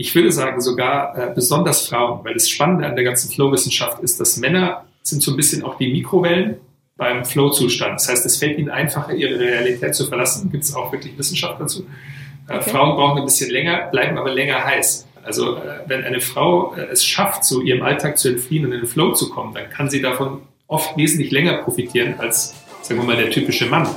ich würde sagen sogar äh, besonders Frauen, weil das Spannende an der ganzen Flow-Wissenschaft ist, dass Männer sind so ein bisschen auch die Mikrowellen beim Flow-Zustand. Das heißt, es fällt ihnen einfacher, ihre Realität zu verlassen. Gibt es auch wirklich Wissenschaft dazu. Äh, okay. Frauen brauchen ein bisschen länger, bleiben aber länger heiß. Also äh, wenn eine Frau äh, es schafft, so ihrem Alltag zu entfliehen und in den Flow zu kommen, dann kann sie davon oft wesentlich länger profitieren als, sagen wir mal, der typische Mann.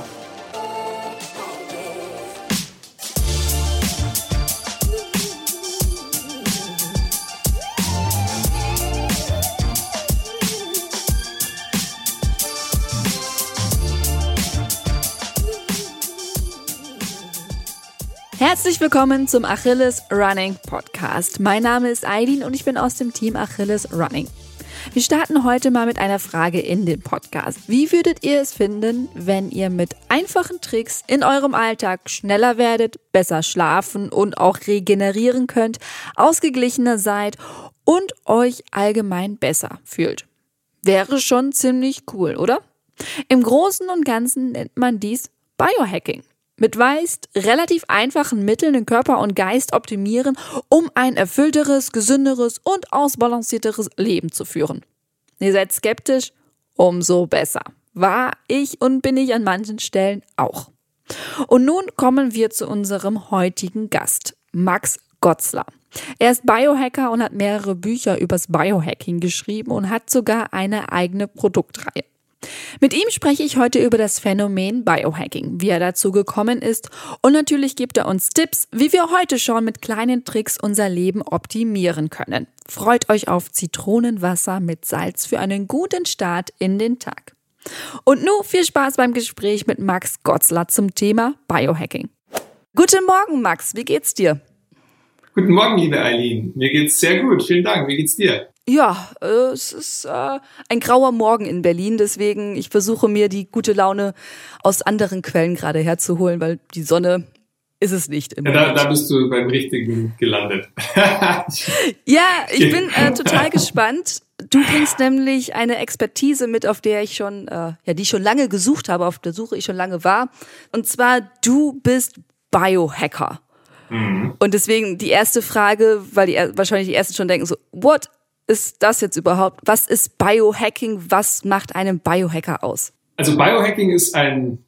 Herzlich willkommen zum Achilles Running Podcast. Mein Name ist Eileen und ich bin aus dem Team Achilles Running. Wir starten heute mal mit einer Frage in den Podcast. Wie würdet ihr es finden, wenn ihr mit einfachen Tricks in eurem Alltag schneller werdet, besser schlafen und auch regenerieren könnt, ausgeglichener seid und euch allgemein besser fühlt? Wäre schon ziemlich cool, oder? Im Großen und Ganzen nennt man dies Biohacking mit meist relativ einfachen Mitteln den Körper und Geist optimieren, um ein erfüllteres, gesünderes und ausbalancierteres Leben zu führen. Ihr seid skeptisch? Umso besser. War ich und bin ich an manchen Stellen auch. Und nun kommen wir zu unserem heutigen Gast, Max Gotzler. Er ist Biohacker und hat mehrere Bücher übers Biohacking geschrieben und hat sogar eine eigene Produktreihe. Mit ihm spreche ich heute über das Phänomen Biohacking, wie er dazu gekommen ist und natürlich gibt er uns Tipps, wie wir heute schon mit kleinen Tricks unser Leben optimieren können. Freut euch auf Zitronenwasser mit Salz für einen guten Start in den Tag. Und nun viel Spaß beim Gespräch mit Max Gotzler zum Thema Biohacking. Guten Morgen, Max, wie geht's dir? Guten Morgen, liebe Eileen. Mir geht's sehr gut. Vielen Dank. Wie geht's dir? Ja, äh, es ist äh, ein grauer Morgen in Berlin, deswegen ich versuche mir die gute Laune aus anderen Quellen gerade herzuholen, weil die Sonne ist es nicht. Ja, da, da, bist du beim Richtigen gelandet. ja, ich bin äh, total gespannt. Du bringst nämlich eine Expertise mit, auf der ich schon, äh, ja, die ich schon lange gesucht habe, auf der Suche ich schon lange war. Und zwar, du bist Biohacker. Mhm. Und deswegen die erste Frage, weil die wahrscheinlich die ersten schon denken so, what ist das jetzt überhaupt? Was ist Biohacking? Was macht einen Biohacker aus? Also Biohacking ist ein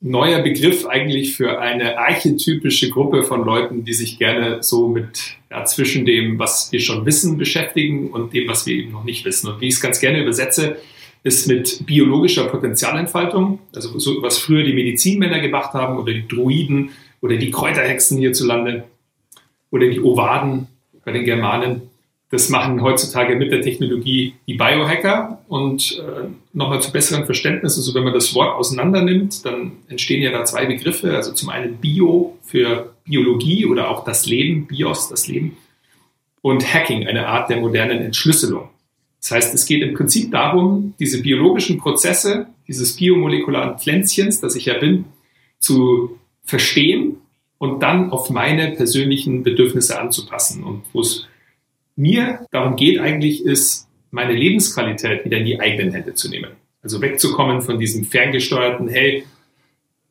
neuer Begriff eigentlich für eine archetypische Gruppe von Leuten, die sich gerne so mit ja, zwischen dem, was wir schon wissen, beschäftigen und dem, was wir eben noch nicht wissen. Und wie ich es ganz gerne übersetze, ist mit biologischer Potenzialentfaltung, also so, was früher die Medizinmänner gemacht haben oder die Druiden oder die Kräuterhexen hierzulande oder die Ovaden bei den Germanen. Das machen heutzutage mit der Technologie die Biohacker. Und äh, nochmal zu besseren Verständnis, also wenn man das Wort auseinander nimmt, dann entstehen ja da zwei Begriffe. Also zum einen Bio für Biologie oder auch das Leben, Bios, das Leben. Und Hacking, eine Art der modernen Entschlüsselung. Das heißt, es geht im Prinzip darum, diese biologischen Prozesse dieses biomolekularen Pflänzchens, das ich ja bin, zu verstehen und dann auf meine persönlichen Bedürfnisse anzupassen. Und wo es mir darum geht eigentlich, ist, meine Lebensqualität wieder in die eigenen Hände zu nehmen. Also wegzukommen von diesem ferngesteuerten, hey,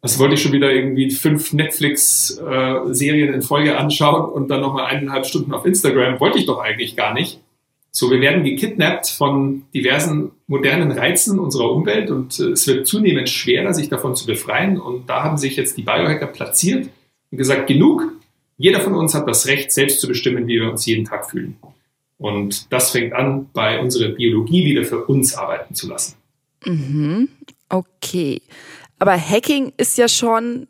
was wollte ich schon wieder irgendwie fünf Netflix-Serien äh, in Folge anschauen und dann nochmal eineinhalb Stunden auf Instagram, wollte ich doch eigentlich gar nicht. So, wir werden gekidnappt von diversen modernen Reizen unserer Umwelt und äh, es wird zunehmend schwerer, sich davon zu befreien. Und da haben sich jetzt die Biohacker platziert und gesagt, genug, jeder von uns hat das Recht, selbst zu bestimmen, wie wir uns jeden Tag fühlen. Und das fängt an, bei unserer Biologie wieder für uns arbeiten zu lassen. Mhm. Okay. Aber Hacking ist ja schon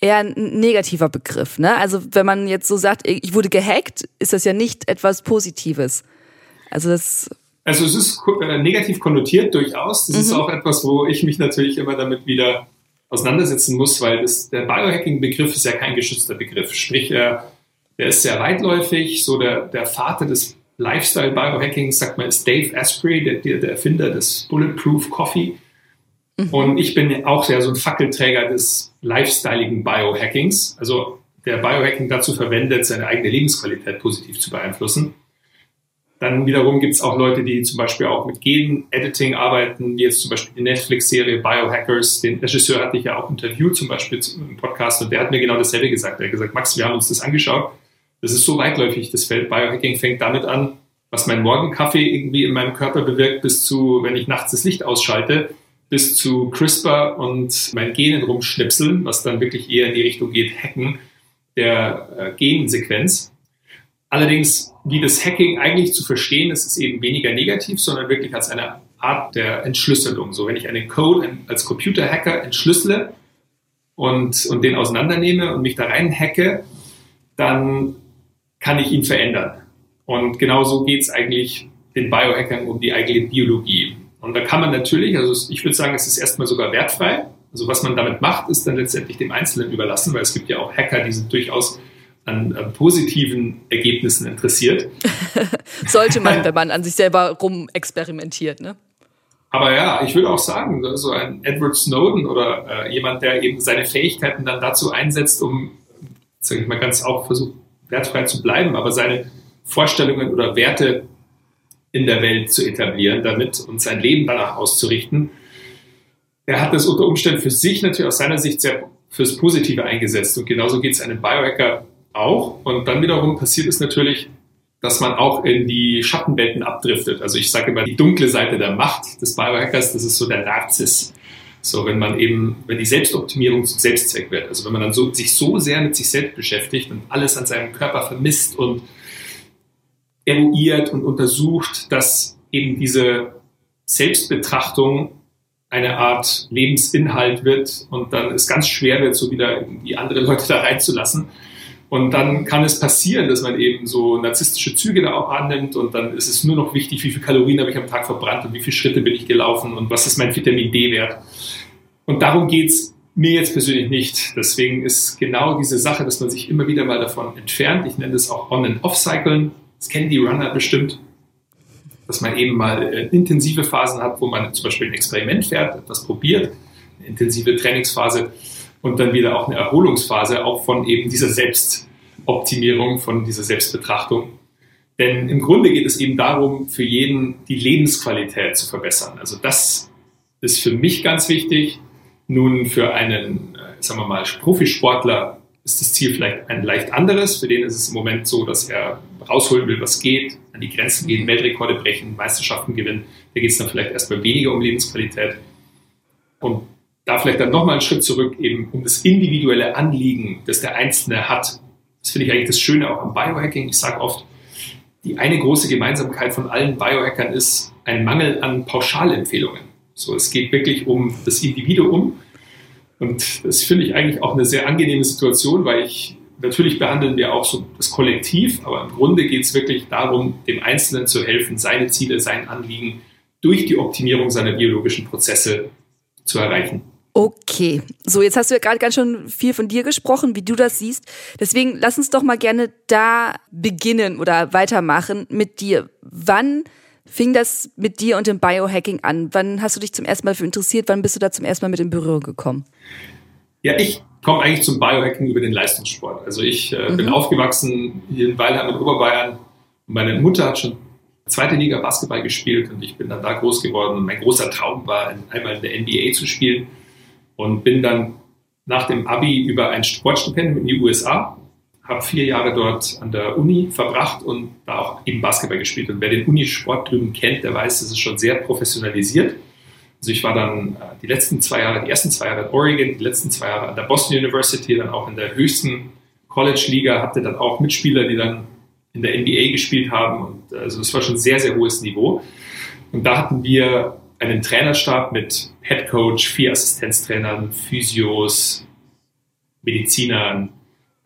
eher ein negativer Begriff. Ne? Also wenn man jetzt so sagt, ich wurde gehackt, ist das ja nicht etwas Positives. Also das. Also es ist äh, negativ konnotiert durchaus. Das mhm. ist auch etwas, wo ich mich natürlich immer damit wieder auseinandersetzen muss, weil das, der Biohacking-Begriff ist ja kein geschützter Begriff. Sprich, er, der ist sehr weitläufig. So der, der Vater des Lifestyle-Biohacking, sagt man, ist Dave Asprey, der, der, der Erfinder des Bulletproof Coffee. Mhm. Und ich bin auch sehr so ein Fackelträger des lifestyleigen Biohackings. Also der Biohacking dazu verwendet, seine eigene Lebensqualität positiv zu beeinflussen. Dann wiederum gibt es auch Leute, die zum Beispiel auch mit Gen-Editing arbeiten, wie jetzt zum Beispiel die Netflix-Serie Biohackers. Den Regisseur hatte ich ja auch interviewt, zum Beispiel im Podcast, und der hat mir genau dasselbe gesagt. Er hat gesagt, Max, wir haben uns das angeschaut Das ist so weitläufig, das Feld. Biohacking fängt damit an, was mein Morgenkaffee irgendwie in meinem Körper bewirkt, bis zu, wenn ich nachts das Licht ausschalte, bis zu CRISPR und mein Genen rumschnipseln, was dann wirklich eher in die Richtung geht, Hacken der äh, Gensequenz. Allerdings, wie das Hacking eigentlich zu verstehen ist, ist eben weniger negativ, sondern wirklich als eine Art der Entschlüsselung. So, wenn ich einen Code als Computerhacker entschlüssele und, und den auseinandernehme und mich da rein hacke, dann kann ich ihn verändern. Und genauso geht es eigentlich den Biohackern um die eigene Biologie. Und da kann man natürlich, also ich würde sagen, es ist erstmal sogar wertfrei. Also was man damit macht, ist dann letztendlich dem Einzelnen überlassen, weil es gibt ja auch Hacker, die sind durchaus an, an positiven Ergebnissen interessiert. Sollte man, wenn man an sich selber rum experimentiert, ne? Aber ja, ich würde auch sagen, so ein Edward Snowden oder äh, jemand, der eben seine Fähigkeiten dann dazu einsetzt, um, sage ich mal, ganz auch versucht, wertfrei zu bleiben, aber seine Vorstellungen oder Werte in der Welt zu etablieren damit und sein Leben danach auszurichten. Er hat das unter Umständen für sich natürlich aus seiner Sicht sehr fürs Positive eingesetzt und genauso geht es einem Biohacker auch. Und dann wiederum passiert es natürlich, dass man auch in die Schattenwelten abdriftet. Also ich sage immer, die dunkle Seite der Macht des Biohackers, das ist so der Narzis. So, wenn man eben, wenn die Selbstoptimierung zum Selbstzweck wird, also wenn man dann so, sich so sehr mit sich selbst beschäftigt und alles an seinem Körper vermisst und eruiert und untersucht, dass eben diese Selbstbetrachtung eine Art Lebensinhalt wird und dann es ganz schwer wird, so wieder die andere Leute da reinzulassen. Und dann kann es passieren, dass man eben so narzisstische Züge da auch annimmt und dann ist es nur noch wichtig, wie viel Kalorien habe ich am Tag verbrannt und wie viele Schritte bin ich gelaufen und was ist mein Vitamin D-Wert. Und darum geht es mir jetzt persönlich nicht. Deswegen ist genau diese Sache, dass man sich immer wieder mal davon entfernt. Ich nenne das auch On- and Off-Cyclen. Das kennen die Runner bestimmt. Dass man eben mal äh, intensive Phasen hat, wo man zum Beispiel ein Experiment fährt, etwas probiert, eine intensive Trainingsphase und dann wieder auch eine Erholungsphase, auch von eben dieser Selbstoptimierung, von dieser Selbstbetrachtung. Denn im Grunde geht es eben darum, für jeden die Lebensqualität zu verbessern. Also das ist für mich ganz wichtig. Nun für einen, äh, sagen wir mal, Profisportler ist das Ziel vielleicht ein leicht anderes. Für den ist es im Moment so, dass er rausholen will, was geht, an die Grenzen gehen, Weltrekorde brechen, Meisterschaften gewinnen. Da geht es dann vielleicht erstmal weniger um Lebensqualität. Und da vielleicht dann nochmal einen Schritt zurück, eben um das individuelle Anliegen, das der Einzelne hat. Das finde ich eigentlich das Schöne auch am Biohacking. Ich sage oft, die eine große Gemeinsamkeit von allen Biohackern ist ein Mangel an Pauschalempfehlungen. So, es geht wirklich um das Individuum. Und das finde ich eigentlich auch eine sehr angenehme Situation, weil ich natürlich behandeln wir auch so das Kollektiv, aber im Grunde geht es wirklich darum, dem Einzelnen zu helfen, seine Ziele, sein Anliegen durch die Optimierung seiner biologischen Prozesse zu erreichen. Okay, so jetzt hast du ja gerade ganz schön viel von dir gesprochen, wie du das siehst. Deswegen lass uns doch mal gerne da beginnen oder weitermachen mit dir. Wann fing das mit dir und dem Biohacking an? Wann hast du dich zum ersten Mal für interessiert? Wann bist du da zum ersten Mal mit in Berührung gekommen? Ja, ich komme eigentlich zum Biohacking über den Leistungssport. Also ich äh, mhm. bin aufgewachsen hier in Weilheim in Oberbayern. Meine Mutter hat schon zweite Liga Basketball gespielt und ich bin dann da groß geworden. Und mein großer Traum war, einmal in der NBA zu spielen und bin dann nach dem Abi über ein Sportstipendium in die USA, habe vier Jahre dort an der Uni verbracht und da auch eben Basketball gespielt. Und wer den Unisport drüben kennt, der weiß, das ist schon sehr professionalisiert. Also ich war dann äh, die letzten zwei Jahre, die ersten zwei Jahre in Oregon, die letzten zwei Jahre an der Boston University, dann auch in der höchsten College-Liga, hatte dann auch Mitspieler, die dann in der NBA gespielt haben. Und also es war schon sehr, sehr hohes Niveau. Und da hatten wir einen Trainerstab mit Head Coach, vier Assistenztrainern, Physios, Medizinern.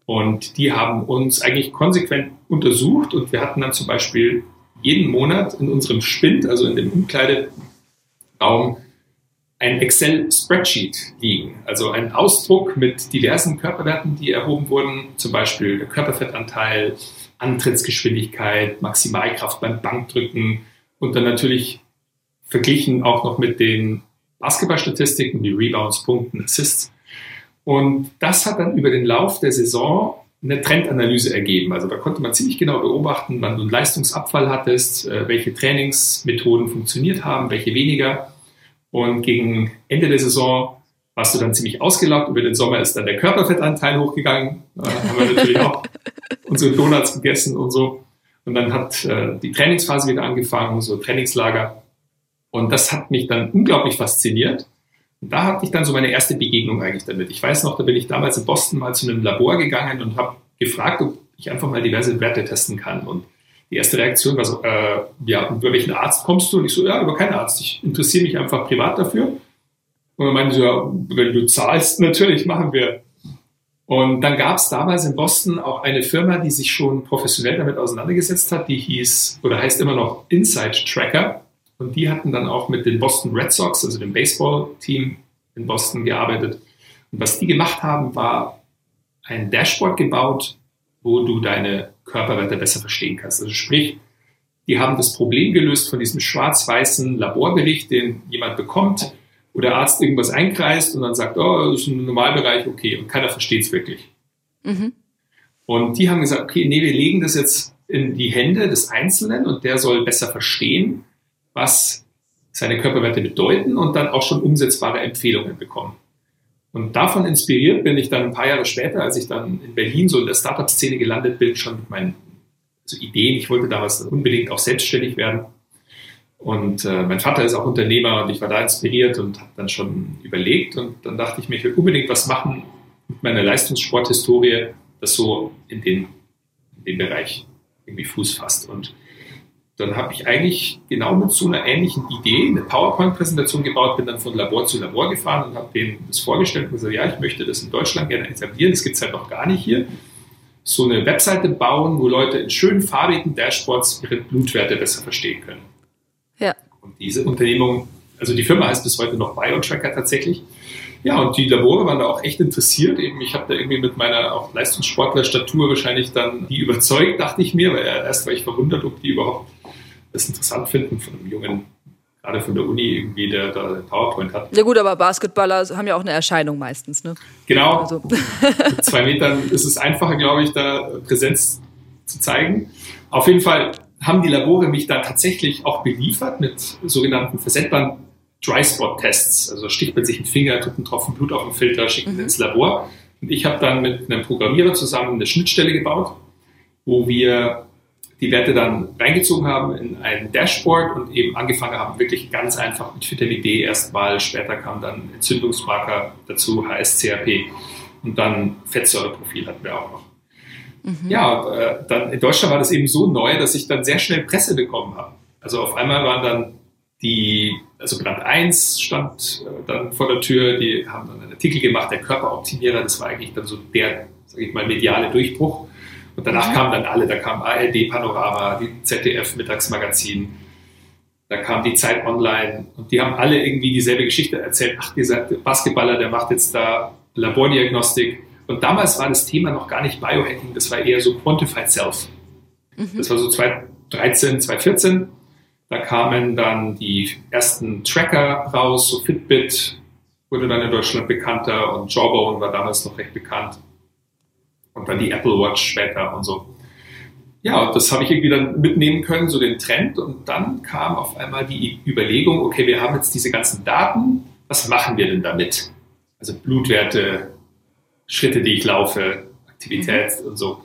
Und die haben uns eigentlich konsequent untersucht und wir hatten dann zum Beispiel jeden Monat in unserem Spind, also in dem Umkleideraum, ein Excel-Spreadsheet liegen. Also ein Ausdruck mit diversen Körperwerten, die erhoben wurden, zum Beispiel der Körperfettanteil, Antrittsgeschwindigkeit, Maximalkraft beim Bankdrücken und dann natürlich verglichen auch noch mit den Basketballstatistiken wie Rebounds, Punkten, Assists. Und das hat dann über den Lauf der Saison eine Trendanalyse ergeben. Also da konnte man ziemlich genau beobachten, wann du einen Leistungsabfall hattest, äh, welche Trainingsmethoden funktioniert haben, welche weniger. Und gegen Ende der Saison warst du dann ziemlich ausgelaugt. Über den Sommer ist dann der Körperfettanteil hochgegangen. Da haben wir natürlich auch unsere Donuts gegessen und so. Und dann hat äh, die Trainingsphase wieder angefangen, so Trainingslager. Und das hat mich dann unglaublich fasziniert. Und da hatte ich dann so meine erste Begegnung eigentlich damit. Ich weiß noch, da bin ich damals in Boston mal zu einem Labor gegangen und habe gefragt, ob ich einfach mal diverse Werte testen kann. Und die erste Reaktion war so, äh, ja, über welchen Arzt kommst du? Und ich so, ja, über keinen Arzt. Ich interessiere mich einfach privat dafür. Und dann meinte sie, ja, wenn du zahlst, natürlich, machen wir. Und dann gab es damals in Boston auch eine Firma, die sich schon professionell damit auseinandergesetzt hat, die hieß oder heißt immer noch Inside Tracker. Und die hatten dann auch mit den Boston Red Sox, also dem Baseball-Team in Boston, gearbeitet. Und was die gemacht haben, war ein Dashboard gebaut, wo du deine Körperwerte besser verstehen kannst. Also sprich, die haben das Problem gelöst von diesem schwarz-weißen Laborbericht, den jemand bekommt, wo der Arzt irgendwas einkreist und dann sagt, oh, das ist ein Normalbereich, okay, und keiner versteht es wirklich. Mhm. Und die haben gesagt, okay, nee, wir legen das jetzt in die Hände des Einzelnen und der soll besser verstehen, was seine Körperwerte bedeuten und dann auch schon umsetzbare Empfehlungen bekommen. Und davon inspiriert bin ich dann ein paar Jahre später, als ich dann in Berlin so in der Startup-Szene gelandet bin, schon mit meinen also Ideen. Ich wollte damals unbedingt auch selbstständig werden. Und äh, mein Vater ist auch Unternehmer und ich war da inspiriert und habe dann schon überlegt. Und dann dachte ich mir, ich will unbedingt was machen mit meiner Leistungssporthistorie, das so in den, in den Bereich irgendwie Fuß fasst. Und dann habe ich eigentlich genau mit so einer ähnlichen Idee eine PowerPoint-Präsentation gebaut, bin dann von Labor zu Labor gefahren und habe denen das vorgestellt und gesagt, ja, ich möchte das in Deutschland gerne etablieren, das gibt es halt noch gar nicht hier. So eine Webseite bauen, wo Leute in schönen farbigen Dashboards ihre Blutwerte besser verstehen können. Ja. Und diese Unternehmung, also die Firma heißt bis heute noch BioTracker tatsächlich. Ja, und die Labore waren da auch echt interessiert. Eben, ich habe da irgendwie mit meiner auch Leistungssportlerstatur wahrscheinlich dann die überzeugt, dachte ich mir, weil erst war ich verwundert, ob die überhaupt das interessant finden von einem Jungen, gerade von der Uni irgendwie, der da PowerPoint hat. Ja gut, aber Basketballer haben ja auch eine Erscheinung meistens, ne? Genau. Also. Mit zwei Metern ist es einfacher, glaube ich, da Präsenz zu zeigen. Auf jeden Fall haben die Labore mich da tatsächlich auch beliefert mit sogenannten versendbaren Dry Spot Tests. Also sticht man sich einen Finger, tut einen Tropfen Blut auf den Filter, schickt ihn mhm. ins Labor. Und ich habe dann mit einem Programmierer zusammen eine Schnittstelle gebaut, wo wir die Werte dann reingezogen haben in ein Dashboard und eben angefangen haben, wirklich ganz einfach mit Vitamin D erstmal. Später kam dann Entzündungsmarker dazu, HSCRP und dann Fettsäureprofil hatten wir auch noch. Mhm. Ja, äh, dann in Deutschland war das eben so neu, dass ich dann sehr schnell Presse bekommen habe. Also auf einmal waren dann die, also Brand 1 stand äh, dann vor der Tür, die haben dann einen Artikel gemacht, der Körperoptimierer, das war eigentlich dann so der, sage ich mal, mediale Durchbruch. Und danach mhm. kamen dann alle, da kam ARD Panorama, die ZDF Mittagsmagazin, da kam die Zeit Online und die haben alle irgendwie dieselbe Geschichte erzählt. Ach, dieser Basketballer, der macht jetzt da Labordiagnostik. Und damals war das Thema noch gar nicht Biohacking, das war eher so Quantified Self. Mhm. Das war so 2013, 2014. Da kamen dann die ersten Tracker raus, so Fitbit wurde dann in Deutschland bekannter und Jawbone war damals noch recht bekannt und dann die Apple Watch später und so. Ja, das habe ich irgendwie dann mitnehmen können, so den Trend. Und dann kam auf einmal die Überlegung, okay, wir haben jetzt diese ganzen Daten, was machen wir denn damit? Also Blutwerte, Schritte, die ich laufe, Aktivität mhm. und so.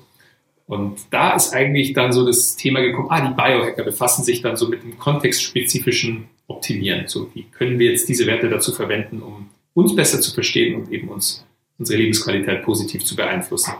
Und da ist eigentlich dann so das Thema gekommen, ah, die Biohacker befassen sich dann so mit dem kontextspezifischen Optimieren. So, wie können wir jetzt diese Werte dazu verwenden, um uns besser zu verstehen und eben uns unsere Lebensqualität positiv zu beeinflussen?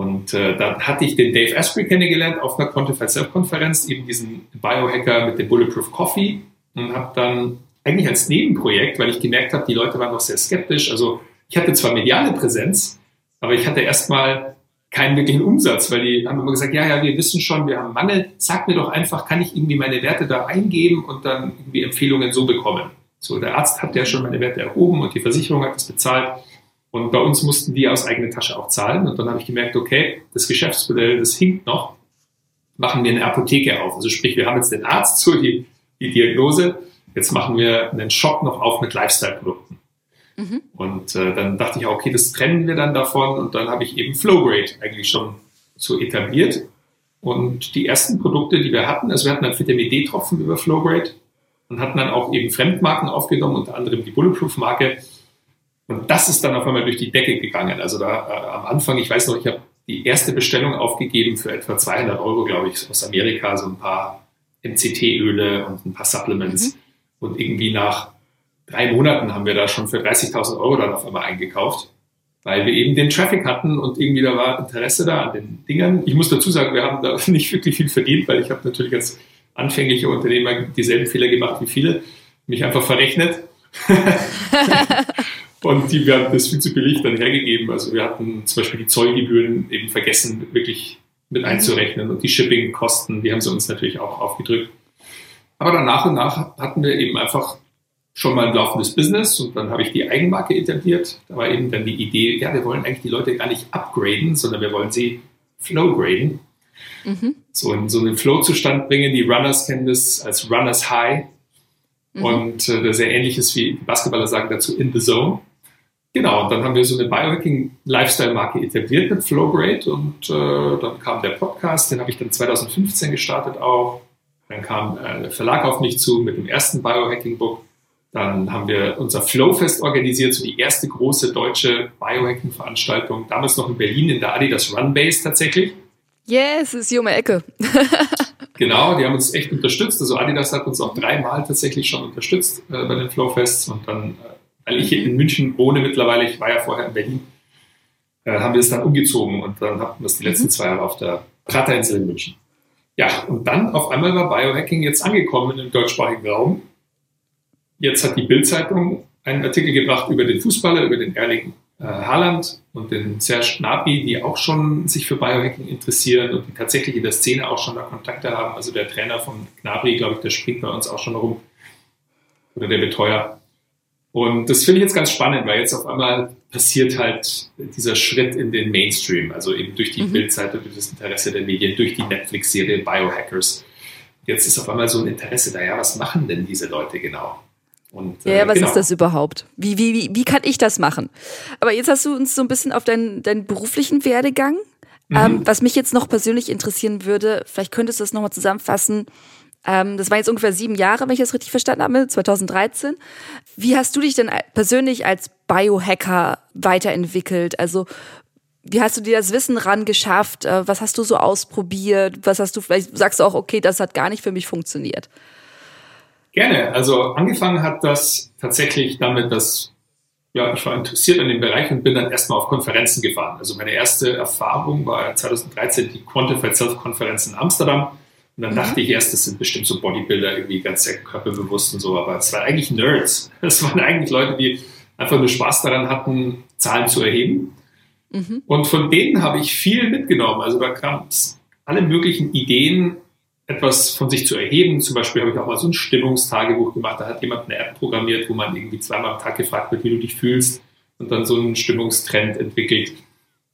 Und äh, da hatte ich den Dave Asprey kennengelernt auf einer Quantified Self-Konferenz, eben diesen Biohacker mit dem Bulletproof Coffee und habe dann eigentlich als Nebenprojekt, weil ich gemerkt habe, die Leute waren noch sehr skeptisch. Also ich hatte zwar mediale Präsenz, aber ich hatte erstmal keinen wirklichen Umsatz, weil die haben immer gesagt, ja, ja, wir wissen schon, wir haben Mangel, sag mir doch einfach, kann ich irgendwie meine Werte da eingeben und dann irgendwie Empfehlungen so bekommen. So, der Arzt hat ja schon meine Werte erhoben und die Versicherung hat das bezahlt. Und bei uns mussten die aus eigener Tasche auch zahlen. Und dann habe ich gemerkt, okay, das Geschäftsmodell, das hinkt noch. Machen wir eine Apotheke auf. Also sprich, wir haben jetzt den Arzt zu, die, die Diagnose. Jetzt machen wir einen Shop noch auf mit Lifestyle-Produkten. Mhm. Und äh, dann dachte ich, okay, das trennen wir dann davon. Und dann habe ich eben Flowgrade eigentlich schon so etabliert. Und die ersten Produkte, die wir hatten, also wir hatten dann Vitamin D-Tropfen über Flowgrade und hatten dann auch eben Fremdmarken aufgenommen, unter anderem die Bulletproof-Marke und das ist dann auf einmal durch die Decke gegangen. Also da äh, am Anfang, ich weiß noch, ich habe die erste Bestellung aufgegeben für etwa 200 Euro, glaube ich, aus Amerika, so ein paar MCT-Öle und ein paar Supplements. Mhm. Und irgendwie nach drei Monaten haben wir da schon für 30.000 Euro dann auf einmal eingekauft, weil wir eben den Traffic hatten und irgendwie da war Interesse da an den Dingern. Ich muss dazu sagen, wir haben da nicht wirklich viel verdient, weil ich habe natürlich als anfänglicher Unternehmer dieselben Fehler gemacht wie viele, mich einfach verrechnet. und die werden das viel zu billig dann hergegeben. Also wir hatten zum Beispiel die Zollgebühren eben vergessen, wirklich mit einzurechnen und die Shipping-Kosten, die haben sie uns natürlich auch aufgedrückt. Aber dann nach und nach hatten wir eben einfach schon mal ein laufendes Business und dann habe ich die Eigenmarke etabliert. Da war eben dann die Idee, ja, wir wollen eigentlich die Leute gar nicht upgraden, sondern wir wollen sie flowgraden. Mhm. So, in, so einen Flow-Zustand bringen. Die Runners kennen das als Runners High. Mhm. Und äh, sehr ähnliches wie die Basketballer sagen dazu in the zone. Genau, und dann haben wir so eine Biohacking-Lifestyle-Marke etabliert mit Flowgrade und äh, dann kam der Podcast, den habe ich dann 2015 gestartet auch. Dann kam äh, der Verlag auf mich zu mit dem ersten Biohacking-Book. Dann haben wir unser Flowfest organisiert, so die erste große deutsche Biohacking-Veranstaltung, damals noch in Berlin in der Adidas Runbase tatsächlich. Yes, ist hier um die Ecke. genau, die haben uns echt unterstützt. Also Adidas hat uns auch dreimal tatsächlich schon unterstützt äh, bei den Flowfests und dann, äh, weil ich hier in München wohne mittlerweile, ich war ja vorher in Berlin, äh, haben wir es dann umgezogen und dann hatten wir es die letzten mhm. zwei Jahre auf der Praterinsel in München. Ja, und dann auf einmal war Biohacking jetzt angekommen im deutschsprachigen Raum. Jetzt hat die Bildzeitung einen Artikel gebracht über den Fußballer, über den Erling äh, Haaland und den Serge Gnabry, die auch schon sich für Biohacking interessieren und die tatsächlich in der Szene auch schon da Kontakte haben. Also der Trainer von Gnabry, glaube ich, der springt bei uns auch schon rum. Oder der Betreuer. Und das finde ich jetzt ganz spannend, weil jetzt auf einmal passiert halt dieser Schritt in den Mainstream, also eben durch die mhm. Bildzeitung, durch das Interesse der Medien, durch die Netflix-Serie Biohackers. Jetzt ist auf einmal so ein Interesse da, ja, was machen denn diese Leute genau? Und, äh, ja, was genau. ist das überhaupt? Wie, wie, wie, wie kann ich das machen? Aber jetzt hast du uns so ein bisschen auf deinen, deinen beruflichen Werdegang. Mhm. Ähm, was mich jetzt noch persönlich interessieren würde, vielleicht könntest du das nochmal zusammenfassen. Ähm, das waren jetzt ungefähr sieben Jahre, wenn ich das richtig verstanden habe, 2013. Wie hast du dich denn persönlich als Biohacker weiterentwickelt? Also wie hast du dir das Wissen ran geschafft? Äh, was hast du so ausprobiert? Was hast du, vielleicht sagst du auch, okay, das hat gar nicht für mich funktioniert. Gerne. Also angefangen hat das tatsächlich damit, dass ja, ich war interessiert an dem Bereich und bin dann erstmal auf Konferenzen gefahren. Also meine erste Erfahrung war 2013 die Quantified Self-Konferenz in Amsterdam. Und dann mhm. dachte ich erst, das sind bestimmt so Bodybuilder, irgendwie ganz sehr körperbewusst und so, aber es waren eigentlich Nerds. Es waren eigentlich Leute, die einfach nur Spaß daran hatten, Zahlen zu erheben. Mhm. Und von denen habe ich viel mitgenommen. Also da kamen alle möglichen Ideen, etwas von sich zu erheben. Zum Beispiel habe ich auch mal so ein Stimmungstagebuch gemacht. Da hat jemand eine App programmiert, wo man irgendwie zweimal am Tag gefragt wird, wie du dich fühlst und dann so einen Stimmungstrend entwickelt.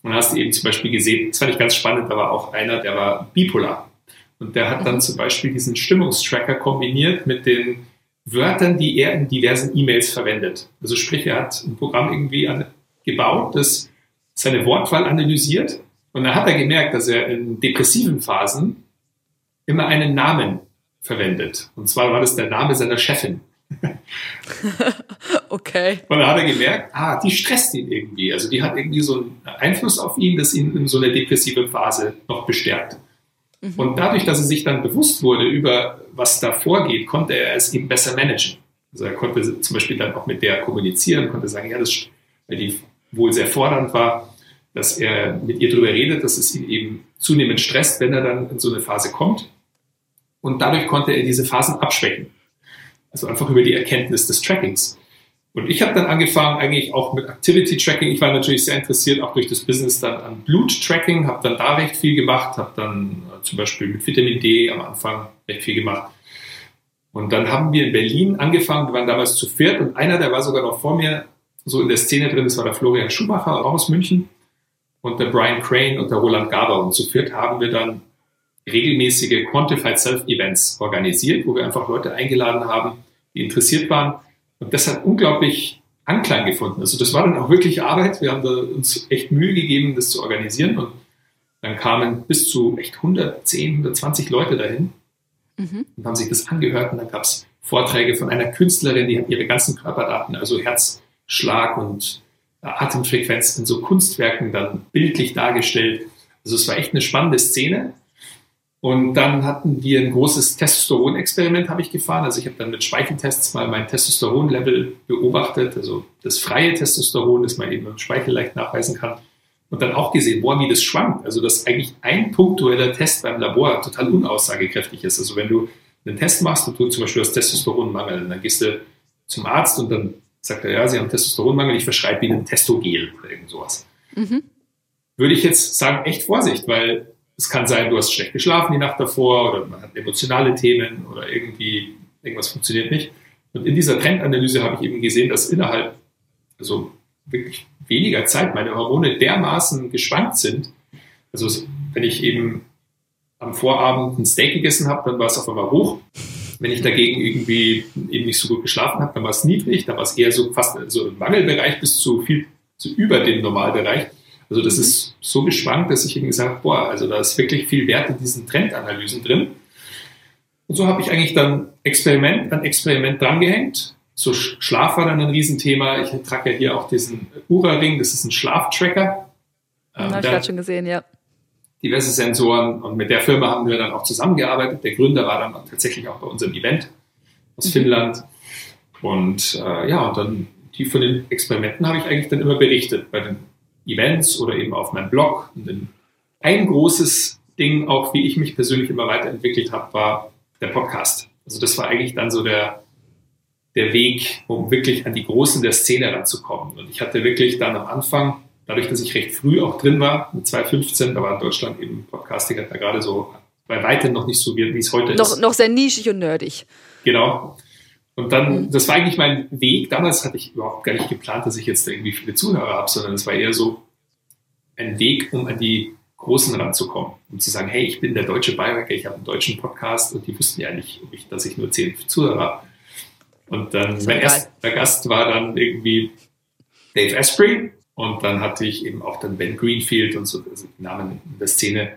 Und dann hast du eben zum Beispiel gesehen, das fand ich ganz spannend, da war auch einer, der war bipolar. Und der hat dann zum Beispiel diesen Stimmungstracker kombiniert mit den Wörtern, die er in diversen E-Mails verwendet. Also sprich, er hat ein Programm irgendwie gebaut, das seine Wortwahl analysiert. Und dann hat er gemerkt, dass er in depressiven Phasen immer einen Namen verwendet. Und zwar war das der Name seiner Chefin. okay. Und dann hat er gemerkt, ah, die stresst ihn irgendwie. Also die hat irgendwie so einen Einfluss auf ihn, das ihn in so einer depressiven Phase noch bestärkt. Mhm. Und dadurch, dass er sich dann bewusst wurde über was da vorgeht, konnte er es eben besser managen. Also er konnte zum Beispiel dann auch mit der kommunizieren, konnte sagen, ja, das, weil die wohl sehr fordernd war, dass er mit ihr darüber redet, dass es ihn eben zunehmend stresst, wenn er dann in so eine Phase kommt und dadurch konnte er diese Phasen abschwächen. Also einfach über die Erkenntnis des Trackings. Und ich habe dann angefangen eigentlich auch mit Activity Tracking. Ich war natürlich sehr interessiert auch durch das Business dann an Blut Tracking, habe dann da recht viel gemacht, habe dann zum Beispiel mit Vitamin D am Anfang recht viel gemacht. Und dann haben wir in Berlin angefangen, wir waren damals zu viert und einer, der war sogar noch vor mir so in der Szene drin, das war der Florian Schumacher, auch aus München und der Brian Crane und der Roland Gaber. Und zu viert haben wir dann regelmäßige Quantified Self-Events organisiert, wo wir einfach Leute eingeladen haben, die interessiert waren. Und das hat unglaublich Anklang gefunden. Also das war dann auch wirklich Arbeit. Wir haben uns echt Mühe gegeben, das zu organisieren. Und dann kamen bis zu echt 110, 120 Leute dahin mhm. und haben sich das angehört. Und dann gab es Vorträge von einer Künstlerin, die hat ihre ganzen Körperdaten, also Herzschlag und Atemfrequenz in so Kunstwerken dann bildlich dargestellt. Also es war echt eine spannende Szene. Und dann hatten wir ein großes Testosteron-Experiment, habe ich gefahren. Also ich habe dann mit Speicheltests mal mein Testosteron-Level beobachtet. Also das freie Testosteron, das man eben im Speichel leicht nachweisen kann. Und dann auch gesehen, boah, wie das schwankt. Also dass eigentlich ein punktueller Test beim Labor total unaussagekräftig ist. Also wenn du einen Test machst und du zum Beispiel hast Testosteronmangel, dann gehst du zum Arzt und dann sagt er, ja, Sie haben Testosteronmangel, ich verschreibe Ihnen Testogel oder irgend sowas. Mhm. Würde ich jetzt sagen, echt Vorsicht, weil es kann sein, du hast schlecht geschlafen die Nacht davor oder man hat emotionale Themen oder irgendwie irgendwas funktioniert nicht. Und in dieser Trendanalyse habe ich eben gesehen, dass innerhalb, also wirklich weniger Zeit meine Hormone dermaßen geschwankt sind. Also wenn ich eben am Vorabend ein Steak gegessen habe, dann war es auf einmal hoch. Wenn ich dagegen irgendwie eben nicht so gut geschlafen habe, dann war es niedrig, dann war es eher so fast so im Mangelbereich bis zu viel zu über dem Normalbereich. Also das mhm. ist so geschwankt, dass ich eben gesagt habe, boah, also da ist wirklich viel Wert in diesen Trendanalysen drin. Und so habe ich eigentlich dann Experiment an Experiment drangehängt. So Schlaf war dann ein Riesenthema. Ich trage ja hier auch diesen Ura-Ring, das ist ein Schlaftracker. Ähm, habe ich gerade schon gesehen, ja. Diverse Sensoren und mit der Firma haben wir dann auch zusammengearbeitet. Der Gründer war dann tatsächlich auch bei unserem Event aus mhm. Finnland. Und äh, ja, und dann die von den Experimenten habe ich eigentlich dann immer berichtet bei den Events oder eben auf meinem Blog. Und ein großes Ding, auch wie ich mich persönlich immer weiterentwickelt habe, war der Podcast. Also das war eigentlich dann so der, der Weg, um wirklich an die Großen der Szene ranzukommen. Und ich hatte wirklich dann am Anfang, dadurch, dass ich recht früh auch drin war, mit 2015, da war in Deutschland eben Podcasting hat da gerade so bei weitem noch nicht so, wie es heute noch, ist. Noch sehr nischig und nerdig. Genau. Und dann, mhm. das war eigentlich mein Weg. Damals hatte ich überhaupt gar nicht geplant, dass ich jetzt irgendwie viele Zuhörer habe, sondern es war eher so ein Weg, um an die Großen ranzukommen. Um zu sagen, hey, ich bin der deutsche Biohacker, ich habe einen deutschen Podcast und die wussten ja nicht, dass ich nur zehn Zuhörer habe. Und dann, mein erster Gast war dann irgendwie Dave Asprey und dann hatte ich eben auch dann Ben Greenfield und so, also Namen in der Szene,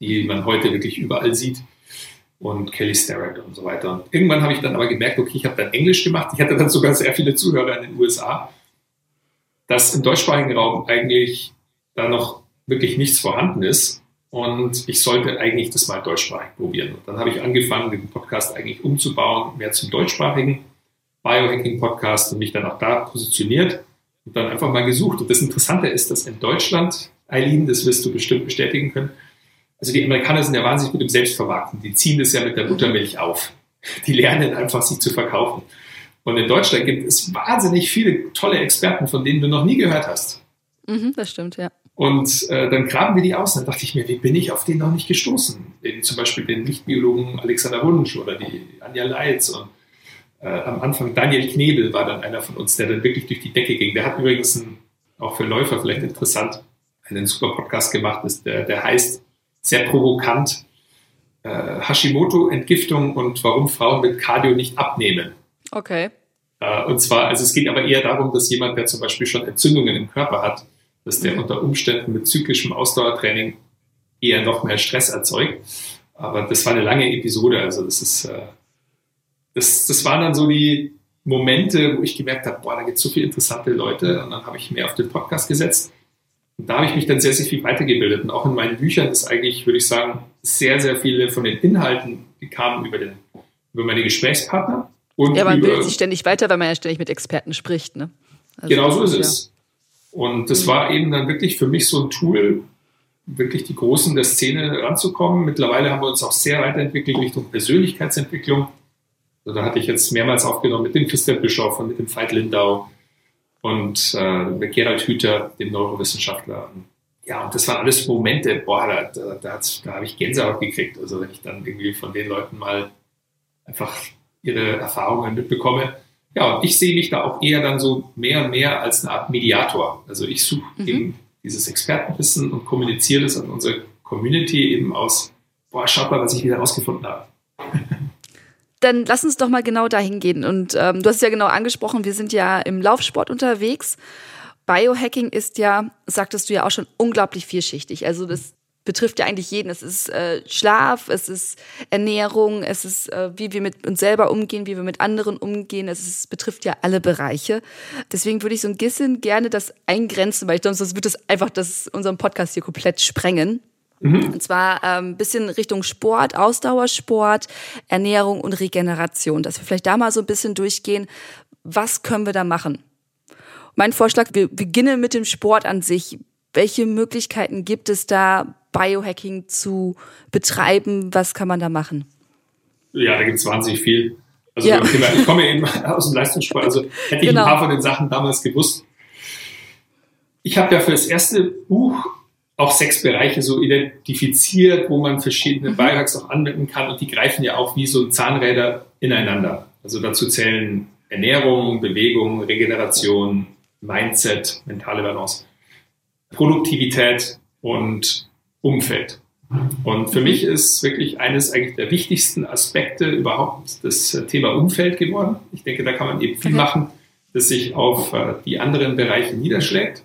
die man heute wirklich überall sieht und Kelly Starrett und so weiter. Und irgendwann habe ich dann aber gemerkt, okay, ich habe dann Englisch gemacht. Ich hatte dann sogar sehr viele Zuhörer in den USA, dass im deutschsprachigen Raum eigentlich da noch wirklich nichts vorhanden ist. Und ich sollte eigentlich das mal deutschsprachig probieren. Und dann habe ich angefangen, den Podcast eigentlich umzubauen, mehr zum deutschsprachigen Biohacking-Podcast und mich dann auch da positioniert und dann einfach mal gesucht. Und das Interessante ist, dass in Deutschland, Eileen, das wirst du bestimmt bestätigen können, also die Amerikaner sind ja wahnsinnig gut im Selbstvermarkten. Die ziehen das ja mit der Buttermilch auf. Die lernen einfach, sich zu verkaufen. Und in Deutschland gibt es wahnsinnig viele tolle Experten, von denen du noch nie gehört hast. Mhm, das stimmt, ja. Und äh, dann graben wir die aus. Dann dachte ich mir, wie bin ich auf den noch nicht gestoßen? Den, zum Beispiel den Lichtbiologen Alexander Wunsch oder die Anja Leitz. Und äh, am Anfang Daniel Knebel war dann einer von uns, der dann wirklich durch die Decke ging. Der hat übrigens einen, auch für Läufer vielleicht interessant einen super Podcast gemacht, ist, der, der heißt sehr provokant. Äh, Hashimoto-Entgiftung und warum Frauen mit Cardio nicht abnehmen. Okay. Äh, und zwar, also es geht aber eher darum, dass jemand, der zum Beispiel schon Entzündungen im Körper hat, dass der mhm. unter Umständen mit zyklischem Ausdauertraining eher noch mehr Stress erzeugt. Aber das war eine lange Episode, also das ist, äh, das, das waren dann so die Momente, wo ich gemerkt habe, boah, da gibt es so viele interessante Leute und dann habe ich mehr auf den Podcast gesetzt und da habe ich mich dann sehr, sehr viel weitergebildet. Und auch in meinen Büchern ist eigentlich, würde ich sagen, sehr, sehr viele von den Inhalten, die kamen über, den, über meine Gesprächspartner. Und ja, man bildet sich ständig weiter, weil man ja ständig mit Experten spricht. Ne? Also genau so ist ja. es. Und das war eben dann wirklich für mich so ein Tool, wirklich die Großen der Szene ranzukommen. Mittlerweile haben wir uns auch sehr weiterentwickelt Richtung Persönlichkeitsentwicklung. Also da hatte ich jetzt mehrmals aufgenommen mit dem Christian Bischoff und mit dem Veit Lindau und äh, mit Gerald Hüther, dem Neurowissenschaftler. Ja, und das waren alles Momente, boah, da, da, da, da habe ich Gänsehaut gekriegt. Also wenn ich dann irgendwie von den Leuten mal einfach ihre Erfahrungen mitbekomme. Ja, und ich sehe mich da auch eher dann so mehr und mehr als eine Art Mediator. Also ich suche mhm. eben dieses Expertenwissen und kommuniziere das an unsere Community eben aus, boah, schaut mal, was ich wieder rausgefunden habe. dann lass uns doch mal genau dahin gehen. Und ähm, du hast ja genau angesprochen, wir sind ja im Laufsport unterwegs. Biohacking ist ja, sagtest du ja auch schon, unglaublich vielschichtig. Also das betrifft ja eigentlich jeden. Es ist äh, Schlaf, es ist Ernährung, es ist, äh, wie wir mit uns selber umgehen, wie wir mit anderen umgehen. Es ist, betrifft ja alle Bereiche. Deswegen würde ich so ein bisschen gerne das eingrenzen, weil ich glaube, sonst wird es einfach das, unseren Podcast hier komplett sprengen. Mhm. Und zwar ein ähm, bisschen Richtung Sport, Ausdauersport, Ernährung und Regeneration. Dass wir vielleicht da mal so ein bisschen durchgehen, was können wir da machen? Mein Vorschlag, wir beginnen mit dem Sport an sich. Welche Möglichkeiten gibt es da, Biohacking zu betreiben? Was kann man da machen? Ja, da gibt es wahnsinnig viel. Also ja. ich komme eben aus dem Leistungssport, also hätte ich genau. ein paar von den Sachen damals gewusst. Ich habe ja für das erste Buch auch sechs Bereiche so identifiziert, wo man verschiedene mhm. Biohacks auch anwenden kann und die greifen ja auch wie so Zahnräder ineinander. Also dazu zählen Ernährung, Bewegung, Regeneration, Mindset, mentale Balance, Produktivität und Umfeld. Und für mich ist wirklich eines eigentlich der wichtigsten Aspekte überhaupt das Thema Umfeld geworden. Ich denke, da kann man eben viel machen, das sich auf äh, die anderen Bereiche niederschlägt.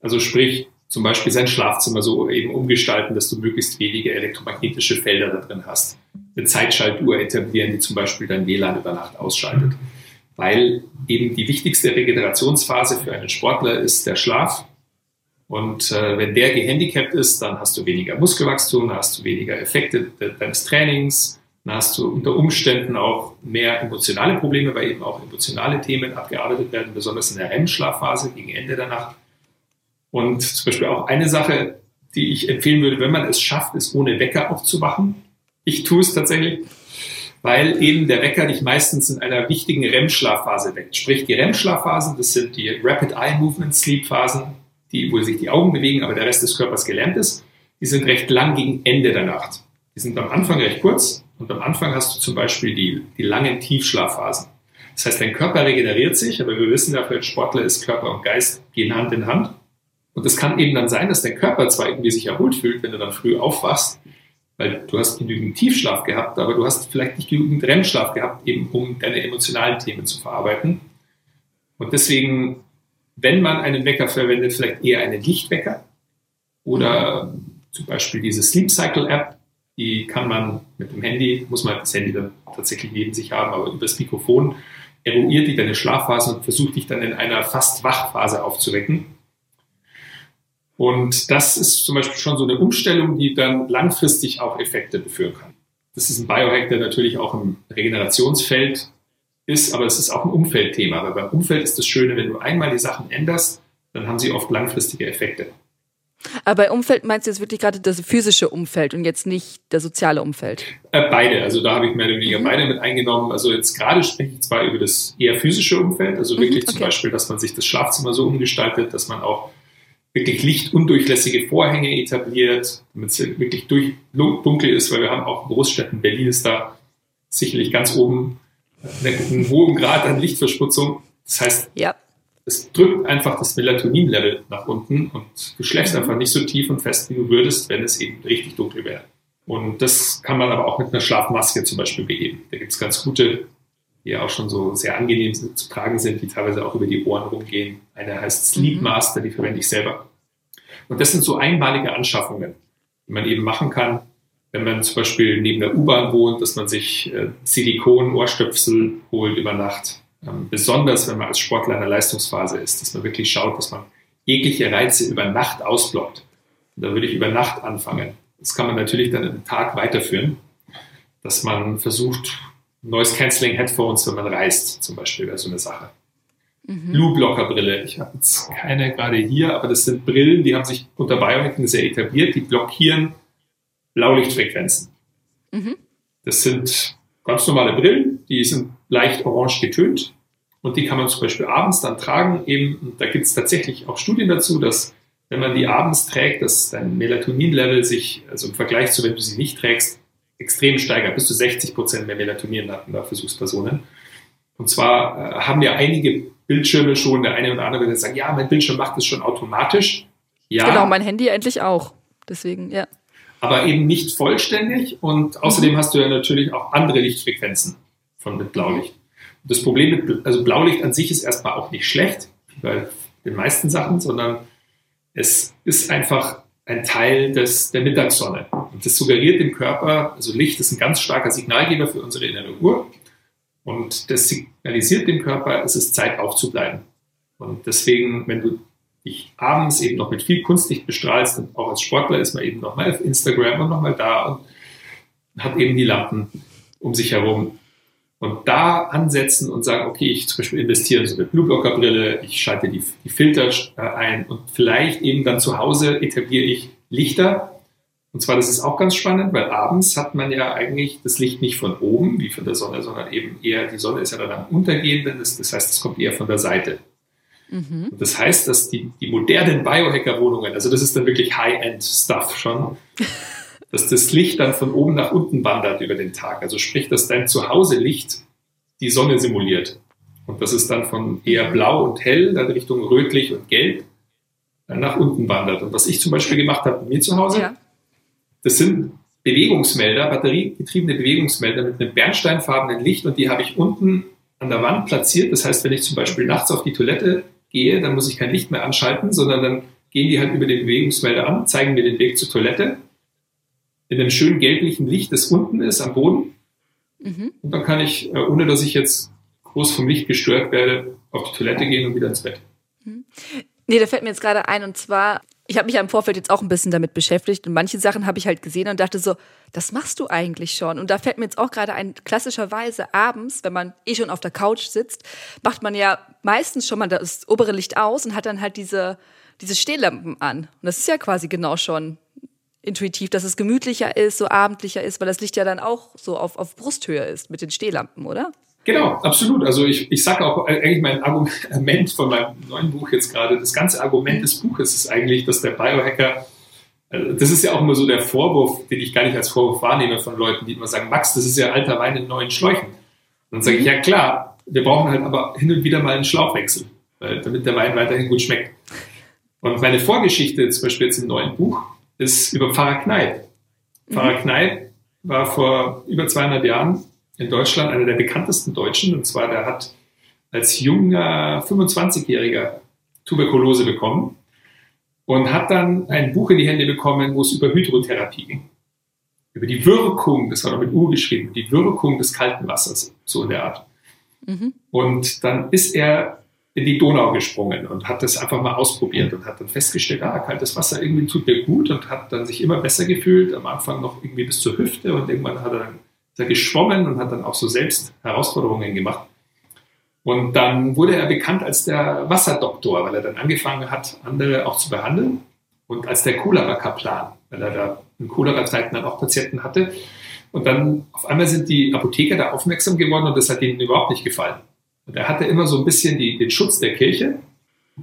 Also sprich, zum Beispiel sein Schlafzimmer so eben umgestalten, dass du möglichst wenige elektromagnetische Felder da drin hast. Eine Zeitschaltuhr etablieren, die zum Beispiel dein WLAN über Nacht ausschaltet weil eben die wichtigste Regenerationsphase für einen Sportler ist der Schlaf. Und äh, wenn der gehandicapt ist, dann hast du weniger Muskelwachstum, dann hast du weniger Effekte deines Trainings, dann hast du unter Umständen auch mehr emotionale Probleme, weil eben auch emotionale Themen abgearbeitet werden, besonders in der REM-Schlafphase gegen Ende der Nacht. Und zum Beispiel auch eine Sache, die ich empfehlen würde, wenn man es schafft, ist ohne Wecker aufzuwachen. Ich tue es tatsächlich weil eben der Wecker dich meistens in einer wichtigen REM-Schlafphase weckt. Sprich, die REM-Schlafphasen, das sind die Rapid Eye Movement Sleep Phasen, die, wo sich die Augen bewegen, aber der Rest des Körpers gelähmt ist. Die sind recht lang gegen Ende der Nacht. Die sind am Anfang recht kurz und am Anfang hast du zum Beispiel die, die langen Tiefschlafphasen. Das heißt, dein Körper regeneriert sich, aber wir wissen ja, für Sportler ist Körper und Geist gehen Hand in Hand. Und es kann eben dann sein, dass dein Körper zwar irgendwie sich erholt fühlt, wenn du dann früh aufwachst, weil du hast genügend Tiefschlaf gehabt, aber du hast vielleicht nicht genügend REM-Schlaf gehabt, eben um deine emotionalen Themen zu verarbeiten. Und deswegen, wenn man einen Wecker verwendet, vielleicht eher einen Lichtwecker oder zum Beispiel diese Sleep Cycle App, die kann man mit dem Handy, muss man das Handy dann tatsächlich neben sich haben, aber über das Mikrofon eruiert die deine Schlafphase und versucht dich dann in einer fast Wachphase aufzuwecken. Und das ist zum Beispiel schon so eine Umstellung, die dann langfristig auch Effekte beführen kann. Das ist ein Biohack, der natürlich auch im Regenerationsfeld ist, aber es ist auch ein Umfeldthema. Weil beim Umfeld ist das Schöne, wenn du einmal die Sachen änderst, dann haben sie oft langfristige Effekte. Aber bei Umfeld meinst du jetzt wirklich gerade das physische Umfeld und jetzt nicht das soziale Umfeld? Äh, beide. Also da habe ich mehr oder weniger mhm. beide mit eingenommen. Also jetzt gerade spreche ich zwar über das eher physische Umfeld, also wirklich mhm, okay. zum Beispiel, dass man sich das Schlafzimmer so umgestaltet, dass man auch wirklich lichtundurchlässige Vorhänge etabliert, damit es wirklich durch, dunkel ist, weil wir haben auch Großstädten, Berlin ist da sicherlich ganz oben einen hohen Grad an Lichtverschmutzung. Das heißt, ja. es drückt einfach das Melatonin-Level nach unten und du schläfst mhm. einfach nicht so tief und fest, wie du würdest, wenn es eben richtig dunkel wäre. Und das kann man aber auch mit einer Schlafmaske zum Beispiel beheben. Da gibt es ganz gute, die ja auch schon so sehr angenehm zu tragen sind, die teilweise auch über die Ohren rumgehen. Eine heißt Sleep mhm. Master, die verwende ich selber. Und das sind so einmalige Anschaffungen, die man eben machen kann, wenn man zum Beispiel neben der U-Bahn wohnt, dass man sich äh, Silikon-Ohrstöpsel holt über Nacht. Ähm, besonders wenn man als Sportler in der Leistungsphase ist, dass man wirklich schaut, dass man jegliche Reize über Nacht ausblockt. Und da würde ich über Nacht anfangen. Das kann man natürlich dann im Tag weiterführen, dass man versucht, Noise Cancelling Headphones, wenn man reist, zum Beispiel, wäre so eine Sache. Mhm. Blue-Blocker-Brille. Ich habe jetzt keine gerade hier, aber das sind Brillen, die haben sich unter Biohacking sehr etabliert. Die blockieren Blaulichtfrequenzen. Mhm. Das sind ganz normale Brillen, die sind leicht orange getönt und die kann man zum Beispiel abends dann tragen. Eben, da gibt es tatsächlich auch Studien dazu, dass wenn man die abends trägt, dass dein Melatonin-Level sich, also im Vergleich zu wenn du sie nicht trägst, extrem steigert. Bis zu 60 Prozent mehr Melatonin hatten da Versuchspersonen. Und zwar äh, haben ja einige Bildschirme schon, der eine oder andere wird sagen, ja, mein Bildschirm macht es schon automatisch. Ja. Genau, mein Handy endlich auch. Deswegen, ja. Aber eben nicht vollständig und außerdem mhm. hast du ja natürlich auch andere Lichtfrequenzen von mit Blaulicht. Und das Problem mit, also Blaulicht an sich ist erstmal auch nicht schlecht, bei den meisten Sachen, sondern es ist einfach ein Teil des, der Mittagssonne. Und das suggeriert dem Körper, also Licht ist ein ganz starker Signalgeber für unsere innere Uhr. Und das signalisiert dem Körper, es ist Zeit aufzubleiben. Und deswegen, wenn du dich abends eben noch mit viel Kunstlicht bestrahlst, und auch als Sportler ist man eben nochmal auf Instagram und nochmal da und hat eben die Lampen um sich herum. Und da ansetzen und sagen, okay, ich zum Beispiel investiere in so eine Blueblocker-Brille, ich schalte die, die Filter äh, ein und vielleicht eben dann zu Hause etabliere ich Lichter. Und zwar, das ist auch ganz spannend, weil abends hat man ja eigentlich das Licht nicht von oben, wie von der Sonne, sondern eben eher, die Sonne ist ja dann am Untergehenden, das, das heißt, es kommt eher von der Seite. Mhm. Und das heißt, dass die, die modernen Biohacker-Wohnungen, also das ist dann wirklich High-End-Stuff schon, dass das Licht dann von oben nach unten wandert über den Tag. Also sprich, dass dein Zuhause-Licht die Sonne simuliert. Und das ist dann von eher blau und hell, dann Richtung rötlich und gelb, dann nach unten wandert. Und was ich zum Beispiel gemacht habe bei mir zu Hause, ja. das sind Bewegungsmelder, batteriegetriebene Bewegungsmelder mit einem bernsteinfarbenen Licht und die habe ich unten an der Wand platziert. Das heißt, wenn ich zum Beispiel nachts auf die Toilette gehe, dann muss ich kein Licht mehr anschalten, sondern dann gehen die halt über den Bewegungsmelder an, zeigen mir den Weg zur Toilette in einem schönen gelblichen Licht, das unten ist am Boden. Mhm. Und dann kann ich, äh, ohne dass ich jetzt groß vom Licht gestört werde, auf die Toilette gehen und wieder ins Bett. Mhm. Nee, da fällt mir jetzt gerade ein und zwar, ich habe mich ja im Vorfeld jetzt auch ein bisschen damit beschäftigt und manche Sachen habe ich halt gesehen und dachte so, das machst du eigentlich schon. Und da fällt mir jetzt auch gerade ein, klassischerweise abends, wenn man eh schon auf der Couch sitzt, macht man ja meistens schon mal das obere Licht aus und hat dann halt diese, diese Stehlampen an. Und das ist ja quasi genau schon intuitiv, dass es gemütlicher ist, so abendlicher ist, weil das Licht ja dann auch so auf, auf Brusthöhe ist mit den Stehlampen, oder? Genau, absolut. Also ich, ich sage auch eigentlich mein Argument von meinem neuen Buch jetzt gerade, das ganze Argument des Buches ist eigentlich, dass der Biohacker, äh, das ist ja auch immer so der Vorwurf, den ich gar nicht als Vorwurf wahrnehme von Leuten, die immer sagen, Max, das ist ja alter Wein in neuen Schläuchen. Und dann sage ich, ja klar, wir brauchen halt aber hin und wieder mal einen Schlauchwechsel, damit der Wein weiterhin gut schmeckt. Und meine Vorgeschichte, zum Beispiel jetzt im neuen Buch, ist über Pfarrer Kneip. Mhm. Pfarrer Kneip war vor über 200 Jahren in Deutschland einer der bekanntesten Deutschen. Und zwar, der hat als junger 25-Jähriger Tuberkulose bekommen und hat dann ein Buch in die Hände bekommen, wo es über Hydrotherapie ging. Über die Wirkung, das war noch mit U geschrieben, die Wirkung des kalten Wassers, so in der Art. Mhm. Und dann ist er in die Donau gesprungen und hat das einfach mal ausprobiert und hat dann festgestellt, ah, kaltes Wasser irgendwie tut mir gut und hat dann sich immer besser gefühlt, am Anfang noch irgendwie bis zur Hüfte und irgendwann hat er dann ist geschwommen und hat dann auch so selbst Herausforderungen gemacht. Und dann wurde er bekannt als der Wasserdoktor, weil er dann angefangen hat, andere auch zu behandeln und als der Cholera-Kaplan, weil er da in Cholera-Zeiten dann auch Patienten hatte. Und dann auf einmal sind die Apotheker da aufmerksam geworden und das hat ihnen überhaupt nicht gefallen. Und er hatte immer so ein bisschen die, den Schutz der Kirche.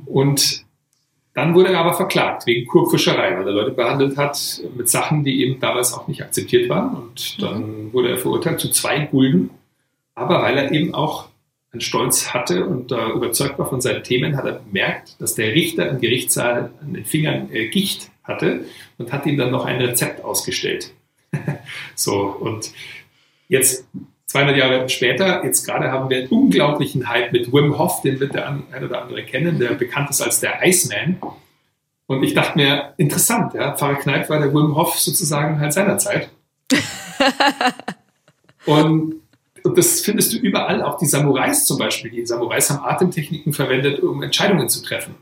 Und dann wurde er aber verklagt wegen Kurpfischerei, weil er Leute behandelt hat mit Sachen, die eben damals auch nicht akzeptiert waren. Und dann mhm. wurde er verurteilt zu zwei Gulden. Aber weil er eben auch einen Stolz hatte und da überzeugt war von seinen Themen, hat er bemerkt, dass der Richter im Gerichtssaal an den Fingern äh, Gicht hatte und hat ihm dann noch ein Rezept ausgestellt. so, und jetzt 200 Jahre später, jetzt gerade haben wir einen unglaublichen Hype mit Wim Hof, den wird der ein oder andere kennen, der bekannt ist als der Iceman. Und ich dachte mir, interessant, ja, Pfarrer Kneipp war der Wim Hof sozusagen halt seiner Zeit. und, und das findest du überall, auch die Samurais zum Beispiel. Die Samurais haben Atemtechniken verwendet, um Entscheidungen zu treffen.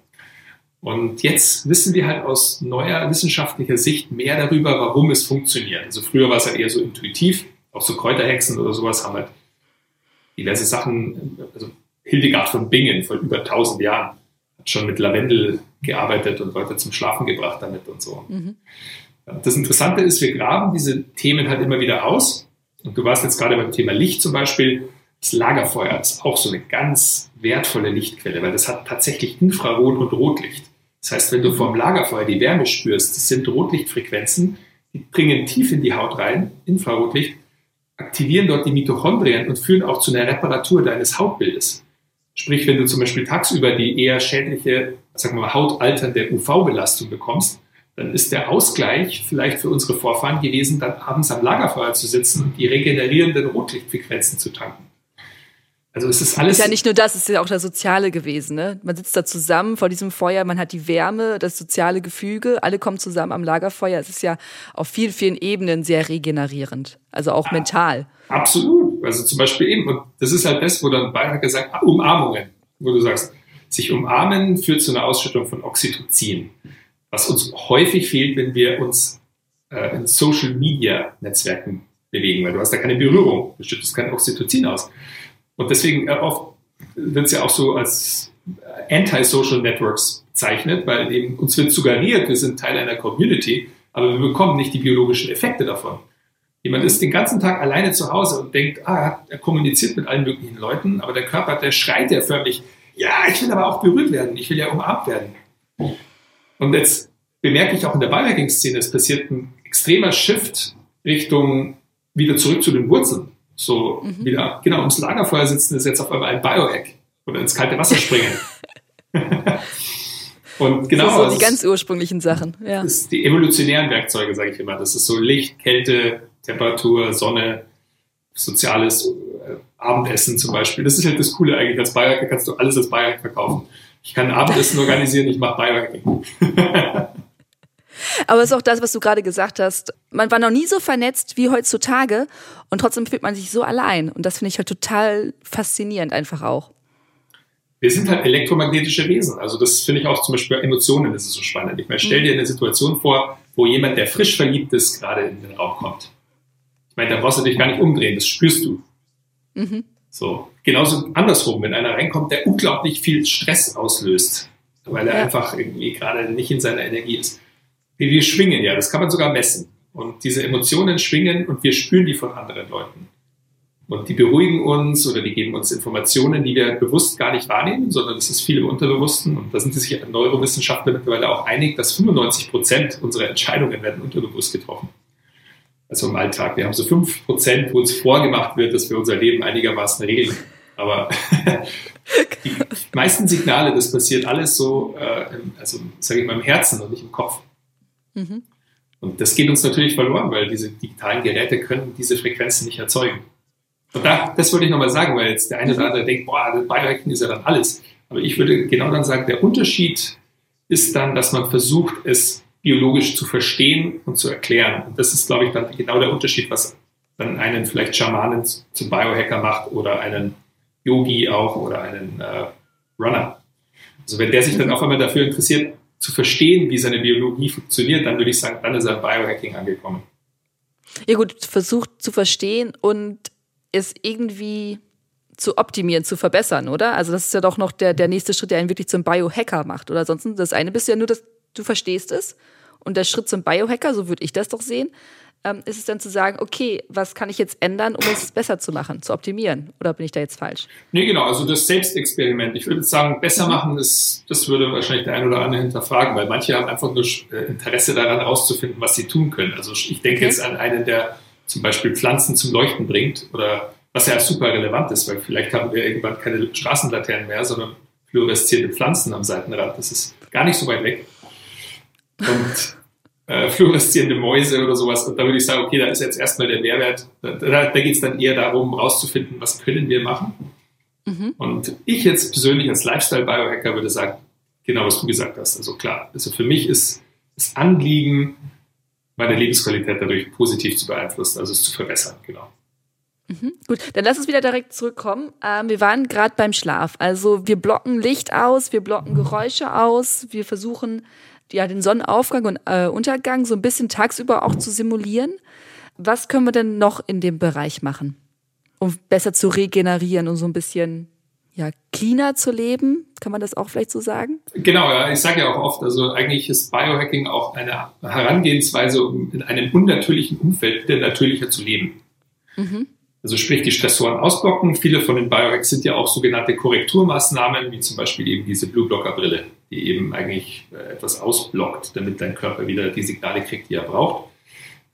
Und jetzt wissen wir halt aus neuer wissenschaftlicher Sicht mehr darüber, warum es funktioniert. Also früher war es halt eher so intuitiv auch so Kräuterhexen oder sowas haben halt diverse Sachen, also Hildegard von Bingen vor über 1000 Jahren hat schon mit Lavendel gearbeitet und Leute zum Schlafen gebracht damit und so. Mhm. Das Interessante ist, wir graben diese Themen halt immer wieder aus. Und du warst jetzt gerade beim Thema Licht zum Beispiel. Das Lagerfeuer ist auch so eine ganz wertvolle Lichtquelle, weil das hat tatsächlich Infrarot und Rotlicht. Das heißt, wenn du vom Lagerfeuer die Wärme spürst, das sind Rotlichtfrequenzen, die dringen tief in die Haut rein, Infrarotlicht, aktivieren dort die Mitochondrien und führen auch zu einer Reparatur deines Hautbildes. Sprich, wenn du zum Beispiel tagsüber die eher schädliche, sagen wir mal, hautalternde UV-Belastung bekommst, dann ist der Ausgleich vielleicht für unsere Vorfahren gewesen, dann abends am Lagerfeuer zu sitzen und die regenerierenden Rotlichtfrequenzen zu tanken. Also es ist alles. Ist ja nicht nur das, es ist ja auch das Soziale gewesen. Ne? Man sitzt da zusammen vor diesem Feuer, man hat die Wärme, das soziale Gefüge, alle kommen zusammen am Lagerfeuer. Es ist ja auf vielen, vielen Ebenen sehr regenerierend, also auch ja, mental. Absolut. Also zum Beispiel eben, und das ist halt das, wo dann Bayern sagt, ah, Umarmungen, wo du sagst, sich umarmen führt zu einer Ausschüttung von Oxytocin, was uns häufig fehlt, wenn wir uns äh, in Social Media Netzwerken bewegen, weil du hast da keine Berührung, du schüttest kein Oxytocin aus. Und deswegen äh, oft wird es ja auch so als Anti-Social Networks bezeichnet, weil eben uns wird suggeriert, wir sind Teil einer Community, aber wir bekommen nicht die biologischen Effekte davon. Jemand ist den ganzen Tag alleine zu Hause und denkt, ah, er kommuniziert mit allen möglichen Leuten, aber der Körper, der schreit ja förmlich, ja, ich will aber auch berührt werden, ich will ja umarmt werden. Und jetzt bemerke ich auch in der Biohacking-Szene, es passiert ein extremer Shift Richtung wieder zurück zu den Wurzeln. So mhm. wieder, genau, ums Lagerfeuer sitzen ist jetzt auf einmal ein Biohack oder ins kalte Wasser springen. Und genau. So, so die ganz ursprünglichen Sachen, ja. Das ist die evolutionären Werkzeuge, sage ich immer. Das ist so Licht, Kälte, Temperatur, Sonne, soziales äh, Abendessen zum Beispiel. Das ist halt das Coole eigentlich. Als Biohacker kannst du alles als Biohack verkaufen. Ich kann Abendessen organisieren, ich mache Biohacking. Aber es ist auch das, was du gerade gesagt hast. Man war noch nie so vernetzt wie heutzutage und trotzdem fühlt man sich so allein. Und das finde ich halt total faszinierend einfach auch. Wir sind halt elektromagnetische Wesen. Also das finde ich auch zum Beispiel bei Emotionen ist es so spannend. Ich meine, stell dir eine Situation vor, wo jemand, der frisch verliebt ist, gerade in den Raum kommt. Ich meine, da brauchst du dich gar nicht umdrehen, das spürst du. Mhm. So. Genauso andersrum, wenn einer reinkommt, der unglaublich viel Stress auslöst, weil er ja. einfach irgendwie gerade nicht in seiner Energie ist wir schwingen ja, das kann man sogar messen. Und diese Emotionen schwingen und wir spüren die von anderen Leuten. Und die beruhigen uns oder die geben uns Informationen, die wir bewusst gar nicht wahrnehmen, sondern das ist viel im Unterbewussten. Und da sind sich Neurowissenschaftler mittlerweile auch einig, dass 95 Prozent unserer Entscheidungen werden unterbewusst getroffen. Also im Alltag. Wir haben so 5 Prozent, wo uns vorgemacht wird, dass wir unser Leben einigermaßen regeln. Aber die meisten Signale, das passiert alles so, äh, also sage ich mal, im Herzen und nicht im Kopf. Mhm. Und das geht uns natürlich verloren, weil diese digitalen Geräte können diese Frequenzen nicht erzeugen. Und da, das wollte ich nochmal sagen, weil jetzt der eine oder andere denkt, boah, das Biohacking ist ja dann alles. Aber ich würde genau dann sagen, der Unterschied ist dann, dass man versucht, es biologisch zu verstehen und zu erklären. Und das ist, glaube ich, dann genau der Unterschied, was dann einen vielleicht Schamanen zum Biohacker macht oder einen Yogi auch oder einen äh, Runner. Also wenn der sich dann mhm. auf einmal dafür interessiert, zu verstehen, wie seine Biologie funktioniert, dann würde ich sagen, dann ist er Biohacking angekommen. Ja gut, versucht zu verstehen und es irgendwie zu optimieren, zu verbessern, oder? Also das ist ja doch noch der, der nächste Schritt, der einen wirklich zum Biohacker macht. Oder sonst das eine bist ja nur, dass du verstehst es. Und der Schritt zum Biohacker, so würde ich das doch sehen, ähm, ist es dann zu sagen, okay, was kann ich jetzt ändern, um es besser zu machen, zu optimieren? Oder bin ich da jetzt falsch? Nee, genau, also das Selbstexperiment. Ich würde sagen, besser machen, ist, das würde wahrscheinlich der ein oder andere hinterfragen, weil manche haben einfach nur äh, Interesse daran, herauszufinden, was sie tun können. Also ich denke okay. jetzt an einen, der zum Beispiel Pflanzen zum Leuchten bringt oder was ja super relevant ist, weil vielleicht haben wir irgendwann keine Straßenlaternen mehr, sondern fluoreszierende Pflanzen am Seitenrand. Das ist gar nicht so weit weg. Und äh, fluoreszierende Mäuse oder sowas. Und da würde ich sagen, okay, da ist jetzt erstmal der Mehrwert. Da, da, da geht es dann eher darum, rauszufinden, was können wir machen. Mhm. Und ich jetzt persönlich als Lifestyle-Biohacker würde sagen, genau was du gesagt hast. Also klar, also für mich ist das Anliegen, meine Lebensqualität dadurch positiv zu beeinflussen, also es zu verbessern, genau. Mhm, gut, dann lass uns wieder direkt zurückkommen. Ähm, wir waren gerade beim Schlaf. Also wir blocken Licht aus, wir blocken Geräusche aus, wir versuchen ja, den Sonnenaufgang und äh, Untergang so ein bisschen tagsüber auch zu simulieren. Was können wir denn noch in dem Bereich machen, um besser zu regenerieren und so ein bisschen ja, cleaner zu leben? Kann man das auch vielleicht so sagen? Genau, ja. Ich sage ja auch oft, also eigentlich ist Biohacking auch eine Herangehensweise, um in einem unnatürlichen Umfeld wieder natürlicher zu leben. Mhm. Also sprich die Stressoren ausblocken. Viele von den Biohacks sind ja auch sogenannte Korrekturmaßnahmen, wie zum Beispiel eben diese Blue Blocker Brille, die eben eigentlich äh, etwas ausblockt, damit dein Körper wieder die Signale kriegt, die er braucht.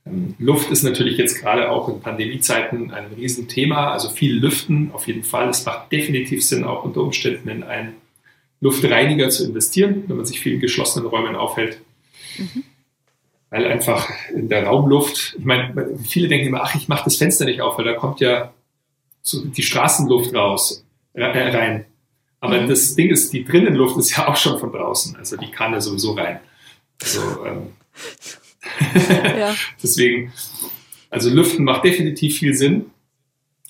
Ähm, Luft ist natürlich jetzt gerade auch in Pandemiezeiten ein Riesenthema. Also viel Lüften auf jeden Fall. Es macht definitiv Sinn, auch unter Umständen in einen Luftreiniger zu investieren, wenn man sich viel in geschlossenen Räumen aufhält. Mhm weil einfach in der Raumluft, ich meine, viele denken immer, ach, ich mache das Fenster nicht auf, weil da kommt ja so die Straßenluft raus. rein. Aber mhm. das Ding ist, die Drinnenluft ist ja auch schon von draußen. Also die kann ja sowieso rein. Also, ähm, ja. deswegen, also Lüften macht definitiv viel Sinn.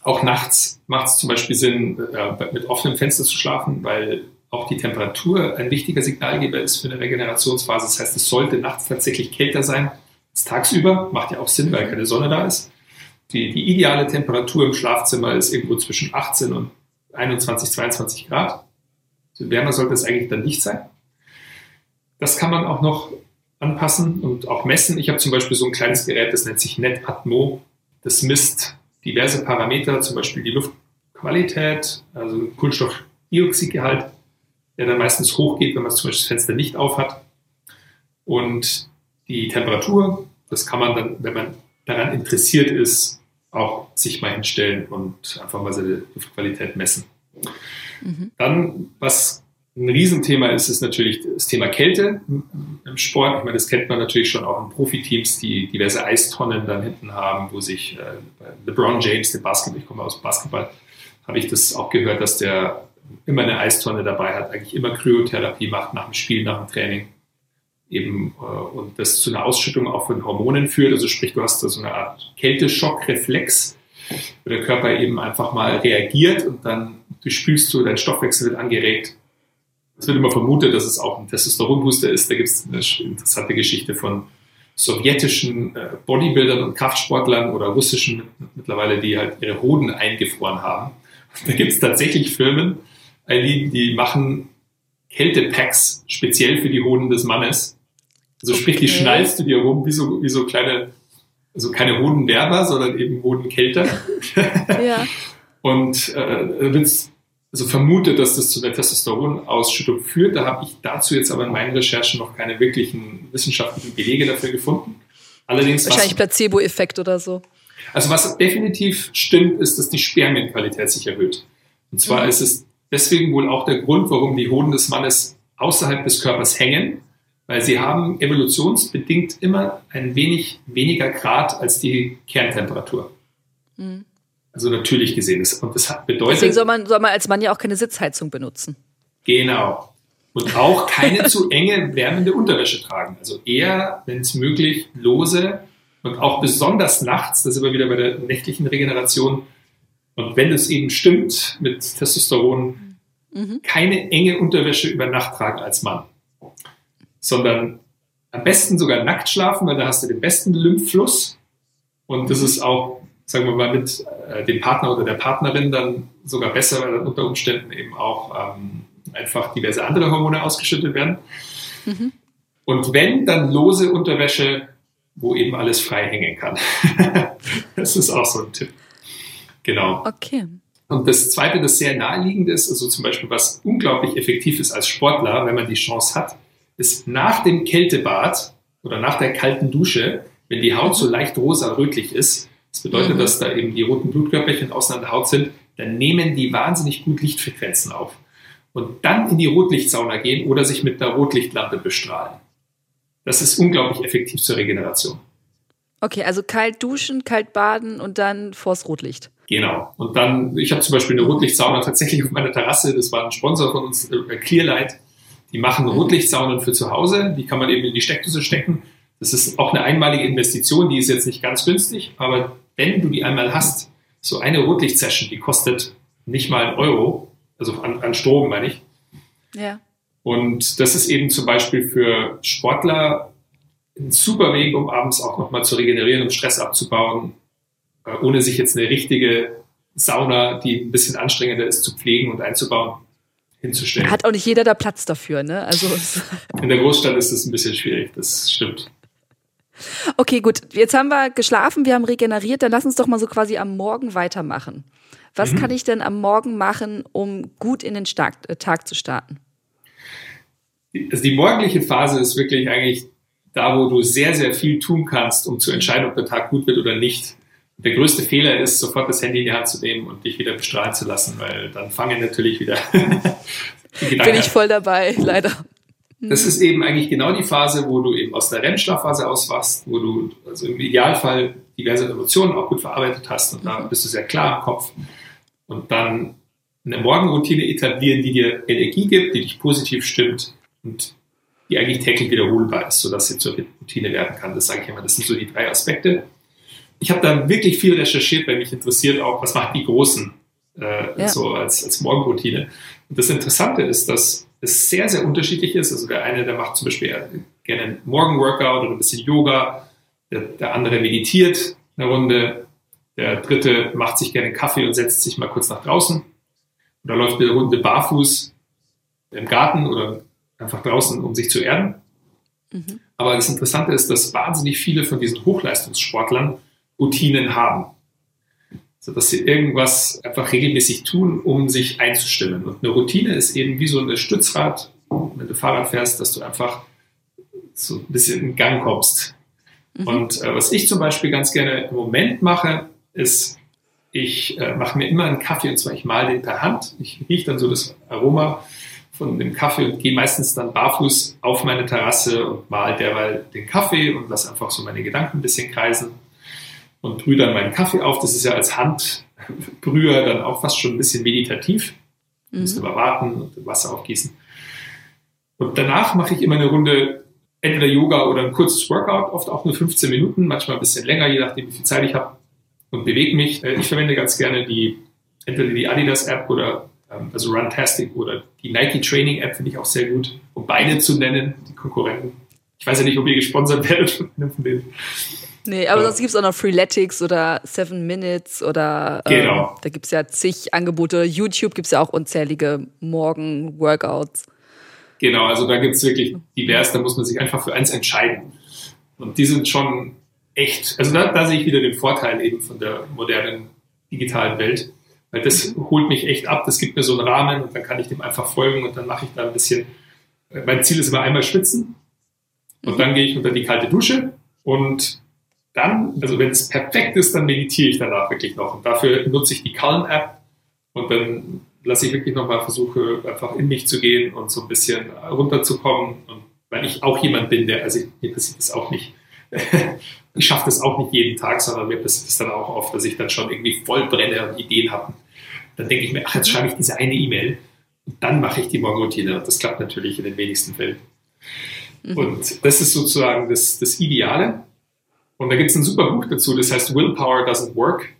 Auch nachts macht es zum Beispiel Sinn, äh, mit offenem Fenster zu schlafen, weil auch die Temperatur ein wichtiger Signalgeber ist für eine Regenerationsphase. Das heißt, es sollte nachts tatsächlich kälter sein als tagsüber. Macht ja auch Sinn, weil keine Sonne da ist. Die, die ideale Temperatur im Schlafzimmer ist irgendwo zwischen 18 und 21, 22 Grad. Wärmer sollte es eigentlich dann nicht sein. Das kann man auch noch anpassen und auch messen. Ich habe zum Beispiel so ein kleines Gerät, das nennt sich NetAtmo. Das misst diverse Parameter, zum Beispiel die Luftqualität, also Kohlenstoffdioxidgehalt, der dann meistens hochgeht, wenn man zum Beispiel das Fenster nicht auf hat. Und die Temperatur, das kann man dann, wenn man daran interessiert ist, auch sich mal hinstellen und einfach mal seine Luftqualität messen. Mhm. Dann, was ein Riesenthema ist, ist natürlich das Thema Kälte im Sport. Ich meine, das kennt man natürlich schon auch in Profiteams, die diverse Eistonnen dann hinten haben, wo sich äh, LeBron James, der Basketball, ich komme aus Basketball, habe ich das auch gehört, dass der immer eine Eistonne dabei hat, eigentlich immer Kryotherapie macht nach dem Spiel, nach dem Training. Eben, äh, und das zu einer Ausschüttung auch von Hormonen führt. Also sprich, du hast da so eine Art Kälteschockreflex, wo der Körper eben einfach mal reagiert und dann du spülst du, dein Stoffwechsel wird angeregt. Es wird immer vermutet, dass es auch ein Testosteronbooster ist. Da gibt es eine interessante Geschichte von sowjetischen äh, Bodybuildern und Kraftsportlern oder russischen mittlerweile, die halt ihre Hoden eingefroren haben. Da gibt es tatsächlich Firmen, die machen Kältepacks speziell für die Hoden des Mannes. Also sprich, die schnallst du dir rum wie so, wie so kleine, also keine Hodenwerber, sondern eben Hodenkälter. ja. Und äh, wird also vermutet, dass das zu einer Testosteronausschüttung führt. Da habe ich dazu jetzt aber in meinen Recherchen noch keine wirklichen wissenschaftlichen Belege dafür gefunden. Allerdings Wahrscheinlich Placebo-Effekt oder so. Also was definitiv stimmt, ist, dass die Spermienqualität sich erhöht. Und zwar mhm. ist es deswegen wohl auch der Grund, warum die Hoden des Mannes außerhalb des Körpers hängen, weil sie haben evolutionsbedingt immer ein wenig weniger Grad als die Kerntemperatur. Mhm. Also natürlich gesehen ist. Und das bedeutet. Deswegen soll man, soll man als Mann ja auch keine Sitzheizung benutzen. Genau. Und auch keine zu enge wärmende Unterwäsche tragen. Also eher, wenn es möglich, lose und auch besonders nachts, das ist immer wieder bei der nächtlichen Regeneration. Und wenn es eben stimmt mit Testosteron, mhm. keine enge Unterwäsche über Nacht tragen als Mann, sondern am besten sogar nackt schlafen, weil da hast du den besten Lymphfluss. Und das ist auch sagen wir mal, mit äh, dem Partner oder der Partnerin dann sogar besser, weil dann unter Umständen eben auch ähm, einfach diverse andere Hormone ausgeschüttet werden. Mhm. Und wenn, dann lose Unterwäsche, wo eben alles frei hängen kann. das ist auch so ein Tipp. Genau. Okay. Und das Zweite, das sehr naheliegend ist, also zum Beispiel, was unglaublich effektiv ist als Sportler, wenn man die Chance hat, ist nach dem Kältebad oder nach der kalten Dusche, wenn die Haut so leicht rosa-rötlich ist, das bedeutet, mhm. dass da eben die roten Blutkörperchen außen an der Haut sind. Dann nehmen die wahnsinnig gut Lichtfrequenzen auf. Und dann in die Rotlichtsauna gehen oder sich mit einer Rotlichtlampe bestrahlen. Das ist unglaublich effektiv zur Regeneration. Okay, also kalt duschen, kalt baden und dann vors Rotlicht. Genau. Und dann, ich habe zum Beispiel eine Rotlichtsauna tatsächlich auf meiner Terrasse. Das war ein Sponsor von uns, äh, Clearlight. Die machen mhm. Rotlichtsaunen für zu Hause. Die kann man eben in die Steckdose stecken. Das ist auch eine einmalige Investition. Die ist jetzt nicht ganz günstig, aber wenn du die einmal hast, so eine Rotlichtsession, die kostet nicht mal einen Euro, also an, an Strom meine ich. Ja. Und das ist eben zum Beispiel für Sportler ein super Weg, um abends auch nochmal zu regenerieren, um Stress abzubauen, äh, ohne sich jetzt eine richtige Sauna, die ein bisschen anstrengender ist, zu pflegen und einzubauen, hinzustellen. Hat auch nicht jeder da Platz dafür, ne? Also in der Großstadt ist das ein bisschen schwierig, das stimmt. Okay, gut. Jetzt haben wir geschlafen, wir haben regeneriert. Dann lass uns doch mal so quasi am Morgen weitermachen. Was mhm. kann ich denn am Morgen machen, um gut in den Stark, äh, Tag zu starten? Also die morgendliche Phase ist wirklich eigentlich da, wo du sehr, sehr viel tun kannst, um zu entscheiden, ob der Tag gut wird oder nicht. Der größte Fehler ist, sofort das Handy in die Hand zu nehmen und dich wieder bestrahlen zu lassen, weil dann fangen natürlich wieder die Gedanken Bin ich voll dabei, leider. Das ist eben eigentlich genau die Phase, wo du eben aus der REM-Schlafphase auswachst, wo du also im Idealfall diverse Emotionen auch gut verarbeitet hast und da bist du sehr klar im Kopf. Und dann eine Morgenroutine etablieren, die dir Energie gibt, die dich positiv stimmt und die eigentlich täglich wiederholbar ist, sodass sie zur Routine werden kann. Das sage ich immer. Das sind so die drei Aspekte. Ich habe da wirklich viel recherchiert, weil mich interessiert auch, was machen die Großen äh, ja. so als, als Morgenroutine. Und das Interessante ist, dass es sehr, sehr unterschiedlich ist. Also der eine, der macht zum Beispiel gerne einen Morgenworkout oder ein bisschen Yoga. Der, der andere meditiert eine Runde. Der dritte macht sich gerne einen Kaffee und setzt sich mal kurz nach draußen. Oder läuft eine Runde barfuß im Garten oder einfach draußen, um sich zu erden. Mhm. Aber das Interessante ist, dass wahnsinnig viele von diesen Hochleistungssportlern Routinen haben. So dass sie irgendwas einfach regelmäßig tun, um sich einzustimmen. Und eine Routine ist eben wie so ein Stützrad, wenn du Fahrrad fährst, dass du einfach so ein bisschen in Gang kommst. Mhm. Und äh, was ich zum Beispiel ganz gerne im Moment mache, ist, ich äh, mache mir immer einen Kaffee und zwar ich male den per Hand. Ich rieche dann so das Aroma von dem Kaffee und gehe meistens dann barfuß auf meine Terrasse und mal derweil den Kaffee und lasse einfach so meine Gedanken ein bisschen kreisen und brühe dann meinen Kaffee auf. Das ist ja als Handbrüher dann auch fast schon ein bisschen meditativ. Mhm. Musst aber warten und Wasser aufgießen. Und danach mache ich immer eine Runde entweder Yoga oder ein kurzes Workout, oft auch nur 15 Minuten, manchmal ein bisschen länger, je nachdem, wie viel Zeit ich habe und bewege mich. Äh, ich verwende ganz gerne die, entweder die Adidas App oder ähm, also Runtastic oder die Nike Training App finde ich auch sehr gut, um beide zu nennen, die Konkurrenten. Ich weiß ja nicht, ob ihr gesponsert werdet von denen. Nee, aber sonst gibt es auch noch Freeletics oder Seven Minutes oder ähm, genau. da gibt es ja zig Angebote. YouTube gibt es ja auch unzählige Morgen-Workouts. Genau, also da gibt es wirklich divers, da muss man sich einfach für eins entscheiden. Und die sind schon echt, also da, da sehe ich wieder den Vorteil eben von der modernen digitalen Welt, weil das holt mich echt ab, das gibt mir so einen Rahmen und dann kann ich dem einfach folgen und dann mache ich da ein bisschen, mein Ziel ist immer einmal schwitzen und dann gehe ich unter die kalte Dusche und dann, also wenn es perfekt ist, dann meditiere ich danach wirklich noch und dafür nutze ich die Calm-App und dann lasse ich wirklich nochmal versuche, einfach in mich zu gehen und so ein bisschen runterzukommen und weil ich auch jemand bin, der, also mir passiert das auch nicht, ich schaffe das auch nicht jeden Tag, sondern mir passiert es dann auch oft, dass ich dann schon irgendwie voll brenne und Ideen habe. Dann denke ich mir, ach, jetzt schreibe ich diese eine E-Mail und dann mache ich die Morgenroutine. Und das klappt natürlich in den wenigsten Fällen. Mhm. Und das ist sozusagen das, das Ideale. Und da gibt es ein super Buch dazu, das heißt Willpower Doesn't Work,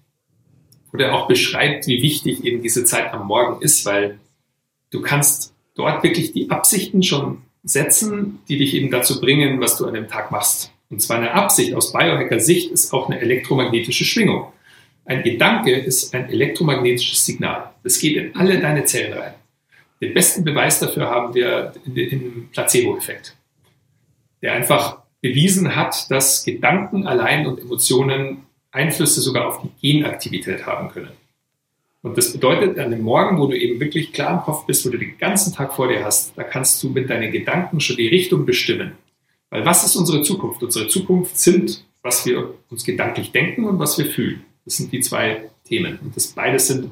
wo der auch beschreibt, wie wichtig eben diese Zeit am Morgen ist, weil du kannst dort wirklich die Absichten schon setzen, die dich eben dazu bringen, was du an dem Tag machst. Und zwar eine Absicht aus Biohacker-Sicht ist auch eine elektromagnetische Schwingung. Ein Gedanke ist ein elektromagnetisches Signal. Das geht in alle deine Zellen rein. Den besten Beweis dafür haben wir im Placebo-Effekt, der einfach bewiesen hat, dass Gedanken allein und Emotionen Einflüsse sogar auf die Genaktivität haben können. Und das bedeutet, an dem Morgen, wo du eben wirklich klar im Kopf bist, wo du den ganzen Tag vor dir hast, da kannst du mit deinen Gedanken schon die Richtung bestimmen. Weil was ist unsere Zukunft? Unsere Zukunft sind, was wir uns gedanklich denken und was wir fühlen. Das sind die zwei Themen. Und das beides sind,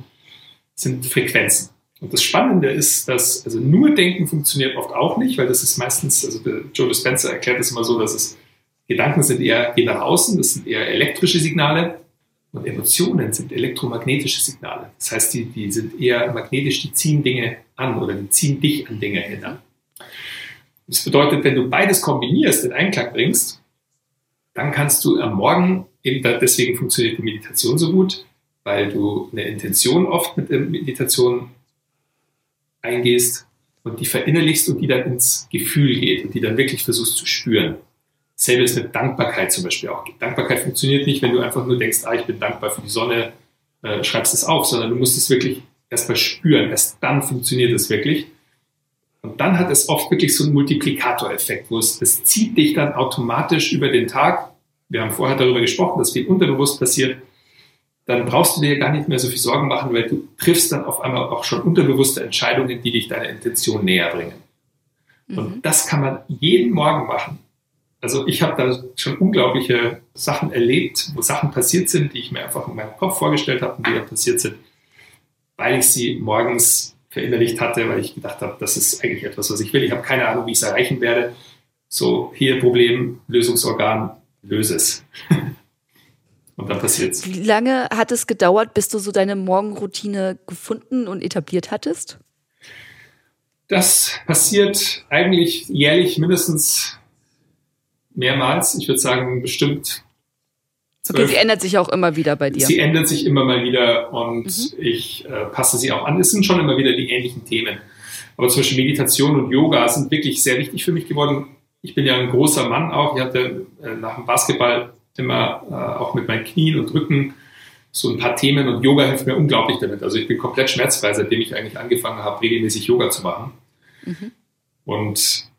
sind Frequenzen. Und das Spannende ist, dass also nur Denken funktioniert oft auch nicht, weil das ist meistens, also Joe Dispenza erklärt das immer so, dass es Gedanken sind eher gehen nach außen, das sind eher elektrische Signale und Emotionen sind elektromagnetische Signale. Das heißt, die, die sind eher magnetisch, die ziehen Dinge an oder die ziehen dich an Dinge erinnern. Das bedeutet, wenn du beides kombinierst, in Einklang bringst, dann kannst du am Morgen, eben deswegen funktioniert die Meditation so gut, weil du eine Intention oft mit der Meditation eingehst und die verinnerlichst und die dann ins Gefühl geht und die dann wirklich versuchst zu spüren. Selbes mit Dankbarkeit zum Beispiel auch. Dankbarkeit funktioniert nicht, wenn du einfach nur denkst, ah, ich bin dankbar für die Sonne, äh, schreibst es auf, sondern du musst es wirklich erstmal spüren. Erst dann funktioniert es wirklich. Und dann hat es oft wirklich so einen Multiplikatoreffekt, wo es, es zieht dich dann automatisch über den Tag. Wir haben vorher darüber gesprochen, dass viel unterbewusst passiert. Dann brauchst du dir gar nicht mehr so viel Sorgen machen, weil du triffst dann auf einmal auch schon unterbewusste Entscheidungen, die dich deiner Intention näher bringen. Mhm. Und das kann man jeden Morgen machen. Also ich habe da schon unglaubliche Sachen erlebt, wo Sachen passiert sind, die ich mir einfach in meinem Kopf vorgestellt habe und die dann passiert sind, weil ich sie morgens verinnerlicht hatte, weil ich gedacht habe, das ist eigentlich etwas, was ich will. Ich habe keine Ahnung, wie ich es erreichen werde. So, hier Problem, Lösungsorgan, löse es. Und dann passiert's. Wie lange hat es gedauert, bis du so deine Morgenroutine gefunden und etabliert hattest? Das passiert eigentlich jährlich mindestens mehrmals. Ich würde sagen, bestimmt. Okay, sie ändert sich auch immer wieder bei dir. Sie ändert sich immer mal wieder und mhm. ich äh, passe sie auch an. Es sind schon immer wieder die ähnlichen Themen. Aber zum Beispiel Meditation und Yoga sind wirklich sehr wichtig für mich geworden. Ich bin ja ein großer Mann auch. Ich hatte äh, nach dem Basketball immer äh, auch mit meinen Knien und Rücken so ein paar Themen und Yoga hilft mir unglaublich damit. Also ich bin komplett schmerzfrei, seitdem ich eigentlich angefangen habe, regelmäßig Yoga zu machen. Mhm. Und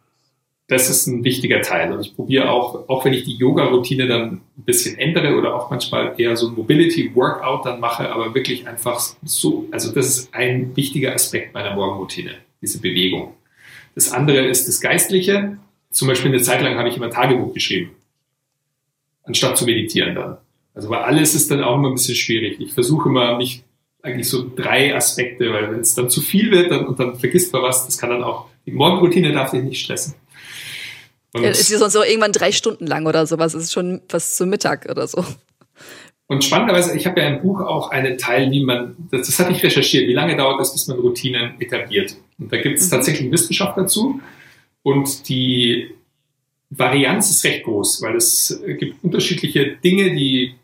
das ist ein wichtiger Teil. Und ich probiere auch, auch wenn ich die Yoga-Routine dann ein bisschen ändere oder auch manchmal eher so ein Mobility-Workout dann mache, aber wirklich einfach so, also das ist ein wichtiger Aspekt meiner Morgenroutine, diese Bewegung. Das andere ist das Geistliche. Zum Beispiel eine Zeit lang habe ich immer Tagebuch geschrieben, anstatt zu meditieren dann. Also weil alles ist dann auch immer ein bisschen schwierig. Ich versuche immer, mich eigentlich so drei Aspekte, weil wenn es dann zu viel wird dann, und dann vergisst man was, das kann dann auch, die Morgenroutine darf dich nicht stressen. Und ja, ist ja sonst auch irgendwann drei Stunden lang oder sowas, ist schon was zum Mittag oder so. Und spannenderweise, ich habe ja im Buch auch einen Teil, wie man, das, das hatte ich recherchiert, wie lange dauert es, bis man Routinen etabliert. Und da gibt es mhm. tatsächlich Wissenschaft dazu. Und die Varianz ist recht groß, weil es gibt unterschiedliche Dinge, die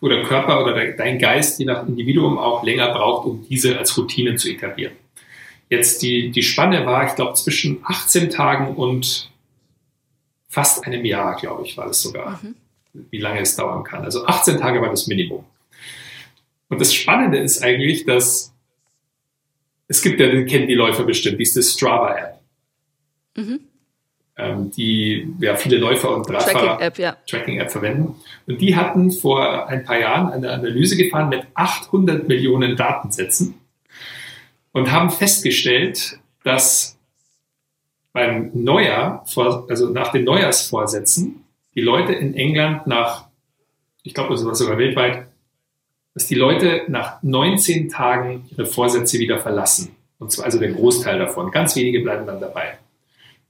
wo der Körper oder dein Geist je nach Individuum auch länger braucht, um diese als Routine zu etablieren. Jetzt die, die Spanne war, ich glaube, zwischen 18 Tagen und fast einem Jahr, glaube ich, war das sogar, mhm. wie lange es dauern kann. Also 18 Tage war das Minimum. Und das Spannende ist eigentlich, dass es gibt ja, den kennen die Läufer bestimmt, die ist das Strava-App. Mhm ähm, die ja, viele Läufer und Radfahrer Tracking-App ja. Tracking verwenden. Und die hatten vor ein paar Jahren eine Analyse gefahren mit 800 Millionen Datensätzen und haben festgestellt, dass beim Neujahr, also nach den Neujahrsvorsätzen, die Leute in England nach, ich glaube, das war sogar weltweit, dass die Leute nach 19 Tagen ihre Vorsätze wieder verlassen. Und zwar also der Großteil davon. Ganz wenige bleiben dann dabei.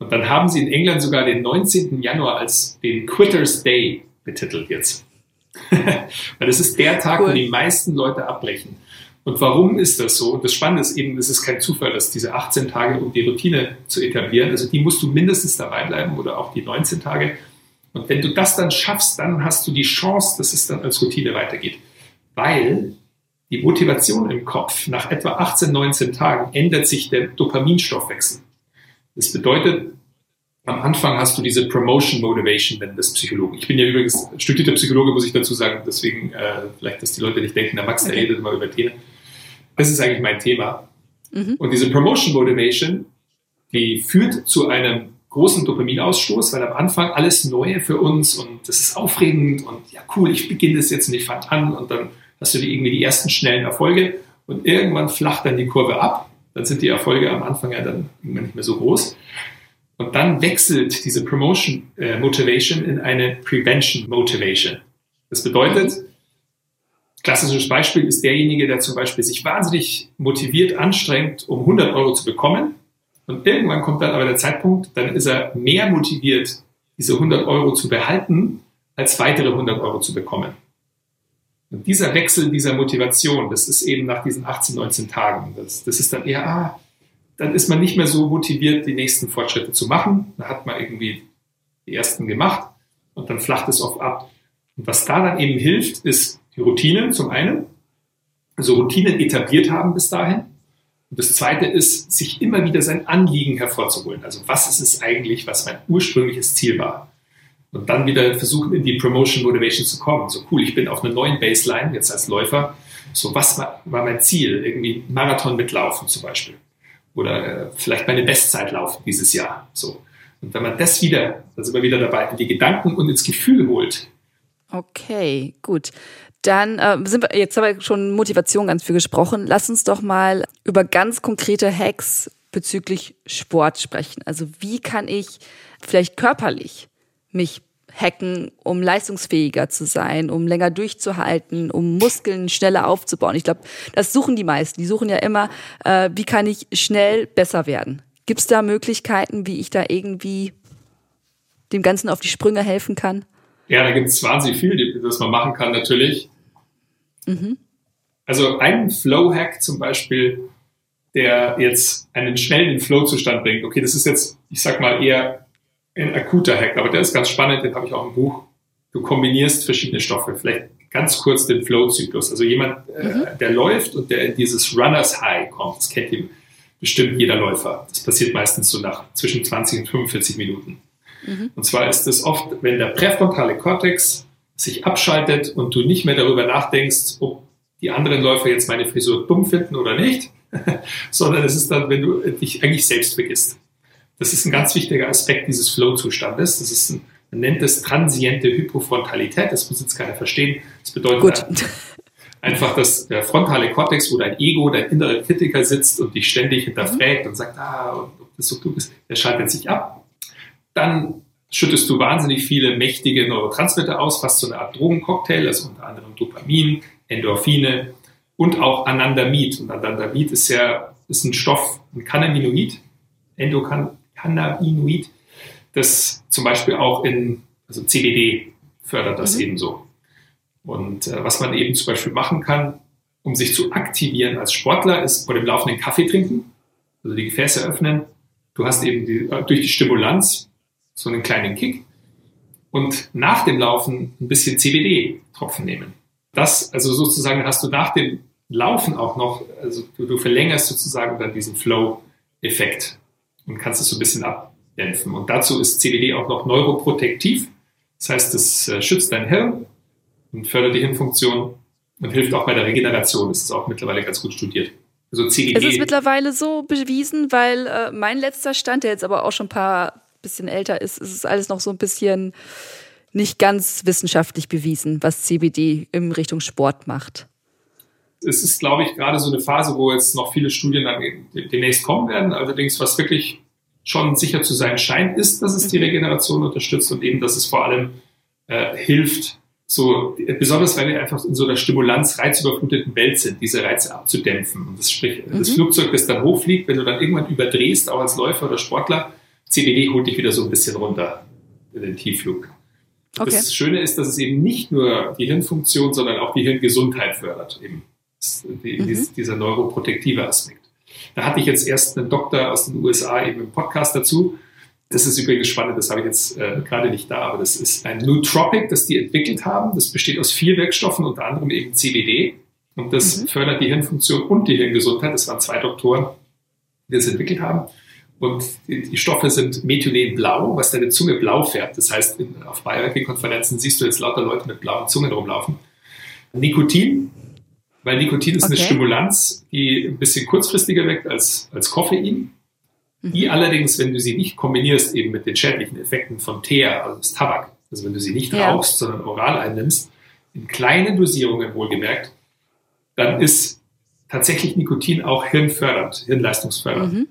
Und dann haben sie in England sogar den 19. Januar als den Quitters Day betitelt jetzt. Weil das ist der Tag, cool. wo die meisten Leute abbrechen. Und warum ist das so? Das Spannende ist eben, es ist kein Zufall, dass diese 18 Tage, um die Routine zu etablieren, also die musst du mindestens dabei bleiben oder auch die 19 Tage. Und wenn du das dann schaffst, dann hast du die Chance, dass es dann als Routine weitergeht. Weil die Motivation im Kopf nach etwa 18, 19 Tagen ändert sich der Dopaminstoffwechsel. Das bedeutet, am Anfang hast du diese Promotion Motivation, wenn das Psychologen. Ich bin ja übrigens studierter Psychologe, muss ich dazu sagen, deswegen äh, vielleicht, dass die Leute nicht denken, der Max, der redet immer über Themen. Das ist eigentlich mein Thema. Mhm. Und diese Promotion Motivation, die führt zu einem großen Dopaminausstoß, weil am Anfang alles Neue für uns und das ist aufregend und ja cool, ich beginne das jetzt und ich fange an und dann hast du die, irgendwie die ersten schnellen Erfolge und irgendwann flacht dann die Kurve ab dann sind die Erfolge am Anfang ja dann nicht mehr so groß. Und dann wechselt diese Promotion äh, Motivation in eine Prevention Motivation. Das bedeutet, klassisches Beispiel ist derjenige, der zum Beispiel sich wahnsinnig motiviert anstrengt, um 100 Euro zu bekommen. Und irgendwann kommt dann aber der Zeitpunkt, dann ist er mehr motiviert, diese 100 Euro zu behalten, als weitere 100 Euro zu bekommen. Und dieser Wechsel dieser Motivation, das ist eben nach diesen 18, 19 Tagen. Das, das ist dann eher, ah, dann ist man nicht mehr so motiviert, die nächsten Fortschritte zu machen. Da hat man irgendwie die ersten gemacht und dann flacht es oft ab. Und was da dann eben hilft, ist die Routinen zum einen, also Routinen etabliert haben bis dahin. Und das zweite ist, sich immer wieder sein Anliegen hervorzuholen. Also was ist es eigentlich, was mein ursprüngliches Ziel war? Und dann wieder versuchen, in die Promotion Motivation zu kommen. So cool, ich bin auf einer neuen Baseline, jetzt als Läufer. So, was war, war mein Ziel? Irgendwie Marathon mitlaufen zum Beispiel. Oder äh, vielleicht meine Bestzeit laufen dieses Jahr. So. Und wenn man das wieder, da sind wir wieder dabei, in die Gedanken und ins Gefühl holt. Okay, gut. Dann äh, sind wir, jetzt haben wir schon Motivation ganz viel gesprochen. Lass uns doch mal über ganz konkrete Hacks bezüglich Sport sprechen. Also wie kann ich vielleicht körperlich mich hacken, um leistungsfähiger zu sein, um länger durchzuhalten, um Muskeln schneller aufzubauen. Ich glaube, das suchen die meisten. Die suchen ja immer, äh, wie kann ich schnell besser werden. Gibt es da Möglichkeiten, wie ich da irgendwie dem Ganzen auf die Sprünge helfen kann? Ja, da gibt es wahnsinnig viel, was man machen kann natürlich. Mhm. Also ein Flow-Hack zum Beispiel, der jetzt einen schnellen Flow-Zustand bringt. Okay, das ist jetzt, ich sag mal, eher ein akuter Hack, aber der ist ganz spannend, den habe ich auch im Buch. Du kombinierst verschiedene Stoffe. Vielleicht ganz kurz den Flow-Zyklus. Also jemand, äh, mhm. äh, der läuft und der in dieses Runners High kommt, das kennt ihm bestimmt jeder Läufer. Das passiert meistens so nach zwischen 20 und 45 Minuten. Mhm. Und zwar ist es oft, wenn der präfrontale Kortex sich abschaltet und du nicht mehr darüber nachdenkst, ob die anderen Läufer jetzt meine Frisur dumm finden oder nicht, sondern es ist dann, wenn du dich eigentlich selbst vergisst. Das ist ein ganz wichtiger Aspekt dieses Flow-Zustandes. Das ist ein, man nennt es transiente Hypofrontalität. Das muss jetzt keiner verstehen. Das bedeutet Gut. einfach, dass der frontale Kortex, wo dein Ego, dein innerer Kritiker sitzt und dich ständig hinterfragt mhm. und sagt, ah, ob das so klug ist, der schaltet sich ab. Dann schüttest du wahnsinnig viele mächtige Neurotransmitter aus, fast so eine Art Drogencocktail, also unter anderem Dopamin, Endorphine und auch Anandamid. Und Anandamid ist ja ist ein Stoff, ein Cannabinoid, Endocannabinoid, das zum Beispiel auch in, also CBD fördert das mhm. ebenso. Und äh, was man eben zum Beispiel machen kann, um sich zu aktivieren als Sportler, ist vor dem laufenden Kaffee trinken, also die Gefäße öffnen. Du hast eben die, äh, durch die Stimulanz so einen kleinen Kick und nach dem Laufen ein bisschen CBD-Tropfen nehmen. Das, also sozusagen hast du nach dem Laufen auch noch, also du, du verlängerst sozusagen dann diesen Flow-Effekt und kannst es so ein bisschen abdämpfen. Und dazu ist CBD auch noch neuroprotektiv. Das heißt, es äh, schützt dein Hirn und fördert die Hirnfunktion und hilft auch bei der Regeneration. Das ist auch mittlerweile ganz gut studiert. Also CBD. Es ist mittlerweile so bewiesen, weil äh, mein letzter Stand, der jetzt aber auch schon ein paar bisschen älter ist, ist es alles noch so ein bisschen nicht ganz wissenschaftlich bewiesen, was CBD in Richtung Sport macht. Es ist, glaube ich, gerade so eine Phase, wo jetzt noch viele Studien dann demnächst kommen werden. Allerdings, was wirklich schon sicher zu sein scheint, ist, dass es die mhm. Regeneration unterstützt und eben, dass es vor allem äh, hilft, so, besonders weil wir einfach in so einer Stimulanz-reizüberfluteten Welt sind, diese Reize abzudämpfen. Und das sprich, mhm. das Flugzeug, das dann hochfliegt, wenn du dann irgendwann überdrehst, auch als Läufer oder Sportler, CBD holt dich wieder so ein bisschen runter in den Tiefflug. Okay. Das Schöne ist, dass es eben nicht nur die Hirnfunktion, sondern auch die Hirngesundheit fördert. Eben die, mhm. dieser neuroprotektive Aspekt. Da hatte ich jetzt erst einen Doktor aus den USA eben im Podcast dazu. Das ist übrigens spannend, das habe ich jetzt äh, gerade nicht da, aber das ist ein Nootropic, das die entwickelt haben. Das besteht aus vier Wirkstoffen, unter anderem eben CBD. Und das mhm. fördert die Hirnfunktion und die Hirngesundheit. Das waren zwei Doktoren, die das entwickelt haben. Und die, die Stoffe sind Methylenblau, was deine Zunge blau färbt. Das heißt, in, auf Biohacking-Konferenzen siehst du jetzt lauter Leute mit blauen Zungen rumlaufen. Nikotin, weil Nikotin ist okay. eine Stimulanz, die ein bisschen kurzfristiger wirkt als, als Koffein. Mhm. Die allerdings, wenn du sie nicht kombinierst eben mit den schädlichen Effekten von Teer, also des Tabak, also wenn du sie nicht ja. rauchst, sondern oral einnimmst, in kleinen Dosierungen wohlgemerkt, dann ist tatsächlich Nikotin auch hirnfördernd, hirnleistungsfördernd. Mhm.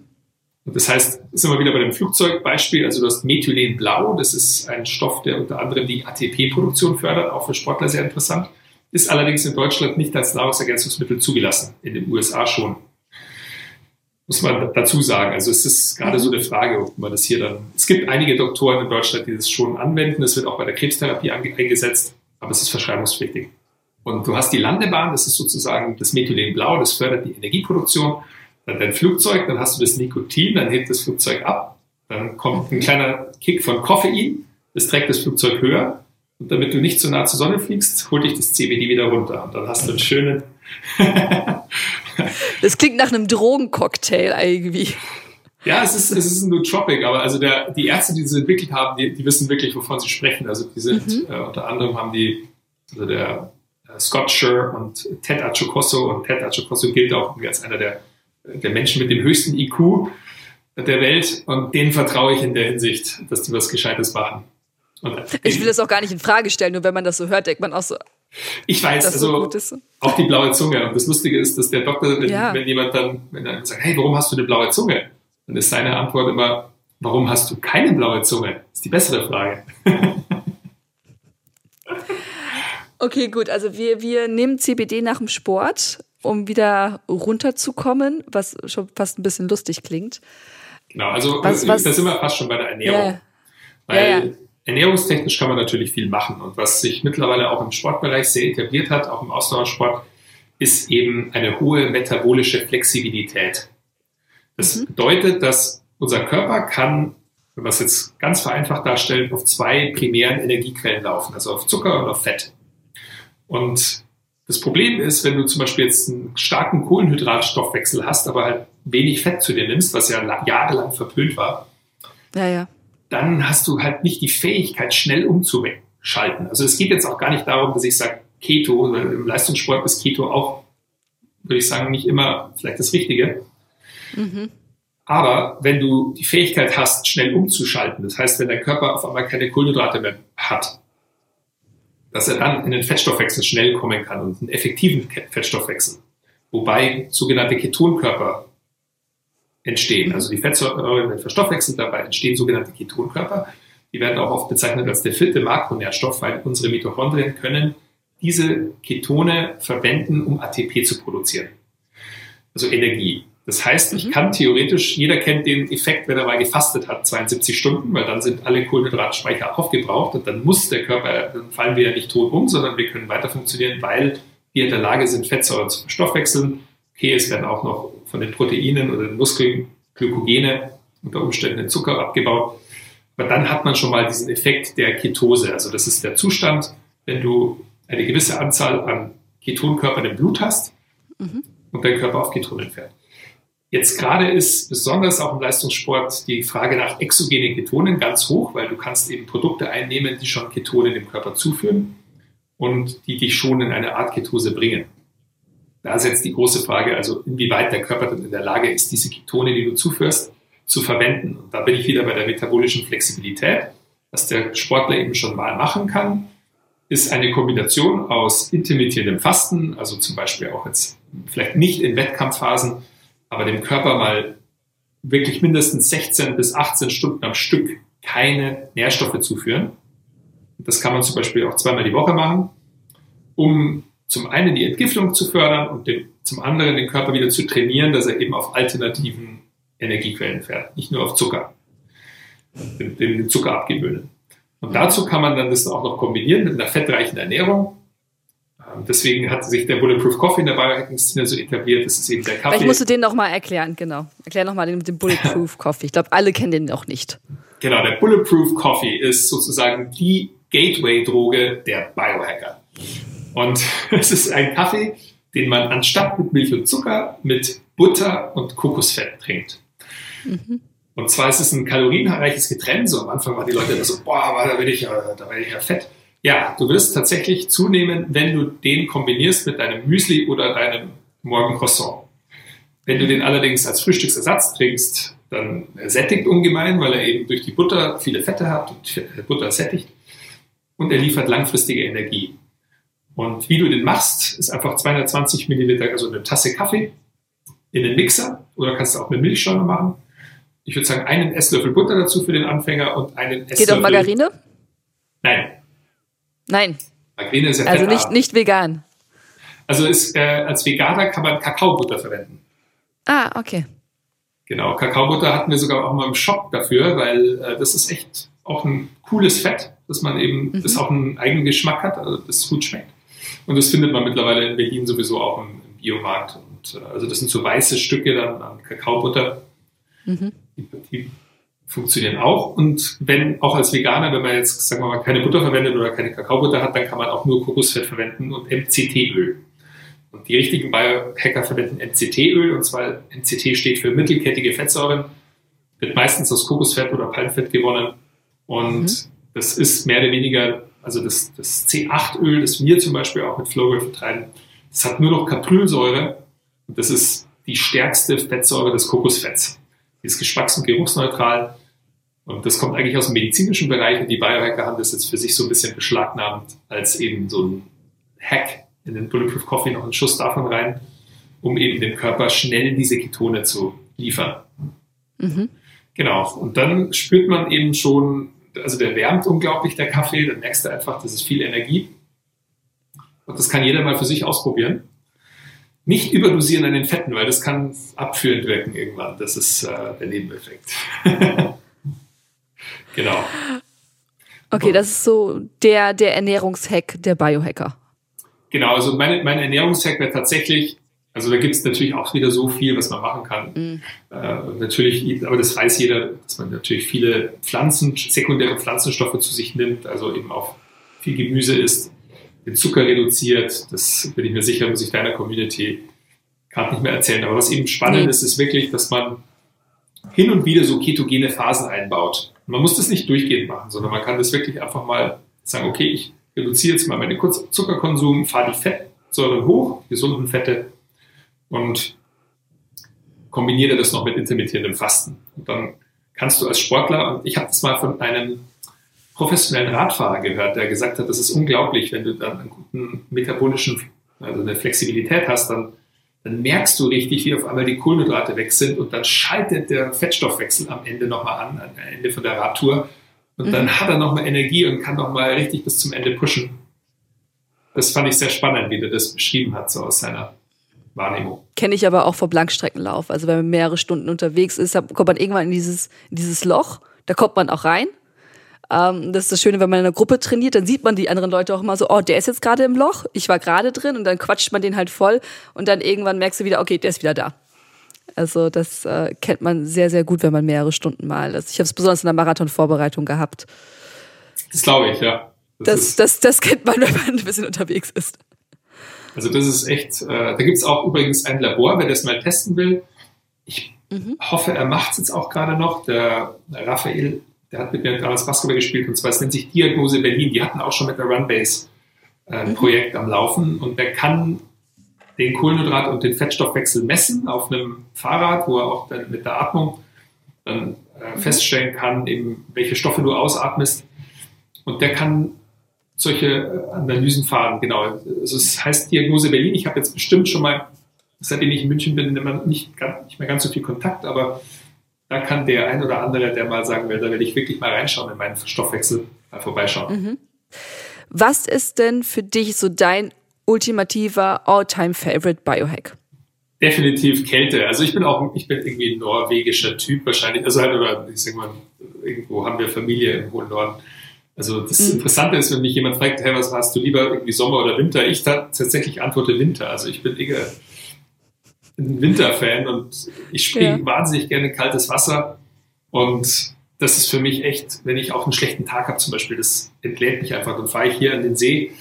Und das heißt, sind wir wieder bei dem Flugzeugbeispiel, also du hast Methylenblau, das ist ein Stoff, der unter anderem die ATP-Produktion fördert, auch für Sportler sehr interessant, ist allerdings in Deutschland nicht als Nahrungsergänzungsmittel zugelassen, in den USA schon. Muss man dazu sagen. Also es ist gerade so eine Frage, ob man das hier dann. Es gibt einige Doktoren in Deutschland, die das schon anwenden. Es wird auch bei der Krebstherapie eingesetzt, aber es ist verschreibungspflichtig. Und du hast die Landebahn, das ist sozusagen das Methylenblau, das fördert die Energieproduktion dann dein Flugzeug, dann hast du das Nikotin, dann hebt das Flugzeug ab, dann kommt ein kleiner Kick von Koffein, das trägt das Flugzeug höher und damit du nicht zu nah zur Sonne fliegst, holt dich das CBD wieder runter und dann hast du einen schönen... das klingt nach einem Drogencocktail irgendwie. Ja, es ist, es ist ein Nootropic, aber also der, die Ärzte, die das entwickelt haben, die, die wissen wirklich, wovon sie sprechen. Also die sind, mhm. äh, unter anderem haben die, also der äh, Scott Scher und Ted Achocosso und Ted Achocosso gilt auch als einer der der Menschen mit dem höchsten IQ der Welt und denen vertraue ich in der Hinsicht, dass die was Gescheites machen. Ich will das auch gar nicht in Frage stellen, nur wenn man das so hört, denkt man auch so. Ich weiß, also so auch die blaue Zunge. Und das Lustige ist, dass der Doktor, wenn, ja. wenn jemand dann, wenn er sagt, hey, warum hast du eine blaue Zunge? Dann ist seine Antwort immer, warum hast du keine blaue Zunge? Das ist die bessere Frage. okay, gut. Also wir, wir nehmen CBD nach dem Sport um wieder runterzukommen, was schon fast ein bisschen lustig klingt. Genau, also was, was, da sind wir fast schon bei der Ernährung. Yeah. Weil yeah, yeah. Ernährungstechnisch kann man natürlich viel machen. Und was sich mittlerweile auch im Sportbereich sehr etabliert hat, auch im Ausdauersport, ist eben eine hohe metabolische Flexibilität. Das mhm. bedeutet, dass unser Körper kann, wenn wir es jetzt ganz vereinfacht darstellen, auf zwei primären Energiequellen laufen, also auf Zucker und auf Fett. Und das Problem ist, wenn du zum Beispiel jetzt einen starken Kohlenhydratstoffwechsel hast, aber halt wenig Fett zu dir nimmst, was ja jahrelang verpönt war, ja, ja. Dann hast du halt nicht die Fähigkeit, schnell umzuschalten. Also es geht jetzt auch gar nicht darum, dass ich sage, Keto, im Leistungssport ist Keto auch, würde ich sagen, nicht immer vielleicht das Richtige. Mhm. Aber wenn du die Fähigkeit hast, schnell umzuschalten, das heißt, wenn dein Körper auf einmal keine Kohlenhydrate mehr hat, dass er dann in den Fettstoffwechsel schnell kommen kann und einen effektiven Fettstoffwechsel. Wobei sogenannte Ketonkörper entstehen. Also die Fettsäuren werden verstoffwechselt, dabei entstehen sogenannte Ketonkörper. Die werden auch oft bezeichnet als der vierte Makronährstoff, weil unsere Mitochondrien können diese Ketone verwenden, um ATP zu produzieren. Also Energie. Das heißt, ich mhm. kann theoretisch, jeder kennt den Effekt, wenn er mal gefastet hat, 72 Stunden, weil dann sind alle Kohlenhydratspeicher aufgebraucht und dann muss der Körper, dann fallen wir ja nicht tot um, sondern wir können weiter funktionieren, weil wir in der Lage sind, Fettsäuren zu verstoffwechseln. Okay, es werden auch noch von den Proteinen oder den Muskeln Glykogene unter Umständen in Zucker abgebaut. Aber dann hat man schon mal diesen Effekt der Ketose. Also das ist der Zustand, wenn du eine gewisse Anzahl an Ketonkörpern im Blut hast mhm. und dein Körper auf Ketonen fährt. Jetzt gerade ist besonders auch im Leistungssport die Frage nach exogenen Ketonen ganz hoch, weil du kannst eben Produkte einnehmen, die schon Ketone dem Körper zuführen und die dich schon in eine Art Ketose bringen. Da ist jetzt die große Frage, also inwieweit der Körper dann in der Lage ist, diese Ketone, die du zuführst, zu verwenden. Und da bin ich wieder bei der metabolischen Flexibilität. Was der Sportler eben schon mal machen kann, ist eine Kombination aus intermittierendem Fasten, also zum Beispiel auch jetzt vielleicht nicht in Wettkampfphasen, aber dem Körper mal wirklich mindestens 16 bis 18 Stunden am Stück keine Nährstoffe zuführen. Das kann man zum Beispiel auch zweimal die Woche machen, um zum einen die Entgiftung zu fördern und den, zum anderen den Körper wieder zu trainieren, dass er eben auf alternativen Energiequellen fährt, nicht nur auf Zucker, den, den Zucker abgewöhnen. Und dazu kann man dann das auch noch kombinieren mit einer fettreichen Ernährung. Ähm, deswegen hat sich der Bulletproof Coffee in der Biohacking-Szene so etabliert. Das ist eben der Kaffee. Vielleicht musst du den nochmal erklären, genau. Erklär nochmal den mit dem Bulletproof Coffee. Ich glaube, alle kennen den noch nicht. Genau, der Bulletproof Coffee ist sozusagen die Gateway-Droge der Biohacker. Und es ist ein Kaffee, den man anstatt mit Milch und Zucker mit Butter und Kokosfett trinkt. Mhm. Und zwar ist es ein kalorienreiches Getränk. So am Anfang waren die Leute immer so, boah, da werde ich ja, da werde ich ja fett. Ja, du wirst tatsächlich zunehmen, wenn du den kombinierst mit deinem Müsli oder deinem Morgencroissant. Wenn du den allerdings als Frühstücksersatz trinkst, dann sättigt ungemein, weil er eben durch die Butter viele Fette hat und Butter sättigt. Und er liefert langfristige Energie. Und wie du den machst, ist einfach 220 Milliliter, also eine Tasse Kaffee in den Mixer oder kannst du auch mit Milchschäumer machen. Ich würde sagen, einen Esslöffel Butter dazu für den Anfänger und einen Esslöffel. Geht auch Margarine? Nein. Nein. Margarine ist ja Also nicht, nicht vegan. Also ist, äh, als Veganer kann man Kakaobutter verwenden. Ah, okay. Genau, Kakaobutter hatten wir sogar auch mal im Shop dafür, weil äh, das ist echt auch ein cooles Fett, dass man eben, mhm. das auch einen eigenen Geschmack hat, also das gut schmeckt. Und das findet man mittlerweile in Berlin sowieso auch im, im Biomarkt. Und, äh, also das sind so weiße Stücke dann an Kakaobutter. Mhm. Die, die, funktionieren auch. Und wenn auch als Veganer, wenn man jetzt, sagen wir mal, keine Butter verwendet oder keine Kakaobutter hat, dann kann man auch nur Kokosfett verwenden und MCT-Öl. Und die richtigen Biohacker verwenden MCT-Öl, und zwar MCT steht für mittelkettige Fettsäuren, wird meistens aus Kokosfett oder Palmfett gewonnen. Und mhm. das ist mehr oder weniger also das, das C8-Öl, das wir zum Beispiel auch mit Flowwell vertreiben, das hat nur noch Caprylsäure und das ist die stärkste Fettsäure des Kokosfetts. Die ist geschmacks- und geruchsneutral und das kommt eigentlich aus dem medizinischen Bereich und die Biohacker haben das jetzt für sich so ein bisschen beschlagnahmt als eben so ein Hack in den Bulletproof Coffee noch einen Schuss davon rein, um eben dem Körper schnell diese Ketone zu liefern. Mhm. Genau. Und dann spürt man eben schon also der wärmt unglaublich, der Kaffee, dann merkst du einfach, das ist viel Energie. Und das kann jeder mal für sich ausprobieren. Nicht überdosieren an den Fetten, weil das kann abführend wirken irgendwann. Das ist äh, der Nebeneffekt. genau. Okay, das ist so der, der Ernährungshack der Biohacker. Genau, also mein, mein Ernährungshack wäre tatsächlich, also da gibt es natürlich auch wieder so viel, was man machen kann. Mhm. Äh, natürlich, aber das weiß jeder, dass man natürlich viele Pflanzen, sekundäre Pflanzenstoffe zu sich nimmt, also eben auch viel Gemüse isst, den Zucker reduziert. Das bin ich mir sicher, muss ich deiner Community gerade nicht mehr erzählen. Aber was eben spannend mhm. ist, ist wirklich, dass man hin und wieder so ketogene Phasen einbaut. Man muss das nicht durchgehend machen, sondern man kann das wirklich einfach mal sagen, okay, ich reduziere jetzt mal meinen Zuckerkonsum, fahre die Fettsäuren hoch, gesunden Fette und kombiniere das noch mit intermittierendem Fasten. Und dann kannst du als Sportler, und ich habe das mal von einem professionellen Radfahrer gehört, der gesagt hat, das ist unglaublich, wenn du dann einen guten metabolischen, also eine Flexibilität hast, dann dann merkst du richtig, wie auf einmal die Kohlenhydrate weg sind und dann schaltet der Fettstoffwechsel am Ende nochmal an, am Ende von der Radtour. Und mhm. dann hat er nochmal Energie und kann nochmal richtig bis zum Ende pushen. Das fand ich sehr spannend, wie der das beschrieben hat, so aus seiner Wahrnehmung. Kenne ich aber auch vor Blankstreckenlauf. Also wenn man mehrere Stunden unterwegs ist, kommt man irgendwann in dieses, in dieses Loch. Da kommt man auch rein. Ähm, das ist das Schöne, wenn man in einer Gruppe trainiert, dann sieht man die anderen Leute auch immer so, oh, der ist jetzt gerade im Loch, ich war gerade drin und dann quatscht man den halt voll und dann irgendwann merkst du wieder, okay, der ist wieder da. Also das äh, kennt man sehr, sehr gut, wenn man mehrere Stunden mal ist. Ich habe es besonders in der Marathonvorbereitung gehabt. Das glaube ich, ja. Das, das, das, das kennt man, wenn man ein bisschen unterwegs ist. Also das ist echt, äh, da gibt es auch übrigens ein Labor, wer das mal testen will. Ich mhm. hoffe, er macht es jetzt auch gerade noch. Der Raphael der hat mit mir damals Basketball gespielt und zwar es nennt sich Diagnose Berlin. Die hatten auch schon mit der Runbase ein äh, mhm. Projekt am Laufen und der kann den Kohlenhydrat- und den Fettstoffwechsel messen auf einem Fahrrad, wo er auch dann mit der Atmung dann äh, mhm. feststellen kann, eben welche Stoffe du ausatmest. Und der kann solche Analysen fahren, genau. Also es heißt Diagnose Berlin. Ich habe jetzt bestimmt schon mal, seitdem ich in München bin, immer nicht, nicht mehr ganz so viel Kontakt, aber da kann der ein oder andere, der mal sagen will, da will ich wirklich mal reinschauen in meinen Stoffwechsel, mal vorbeischauen. Mhm. Was ist denn für dich so dein ultimativer All-Time-Favorite Biohack? Definitiv Kälte. Also ich bin auch, ich bin irgendwie ein norwegischer Typ wahrscheinlich. Also halt, oder ich sag mal, irgendwo haben wir Familie im hohen Norden. Also das mhm. Interessante ist, wenn mich jemand fragt, hey, was hast du lieber, irgendwie Sommer oder Winter? Ich tatsächlich antworte Winter. Also ich bin eher ein Winterfan und ich springe ja. wahnsinnig gerne kaltes Wasser. Und das ist für mich echt, wenn ich auch einen schlechten Tag habe zum Beispiel, das entlädt mich einfach. Dann fahre ich hier an den See.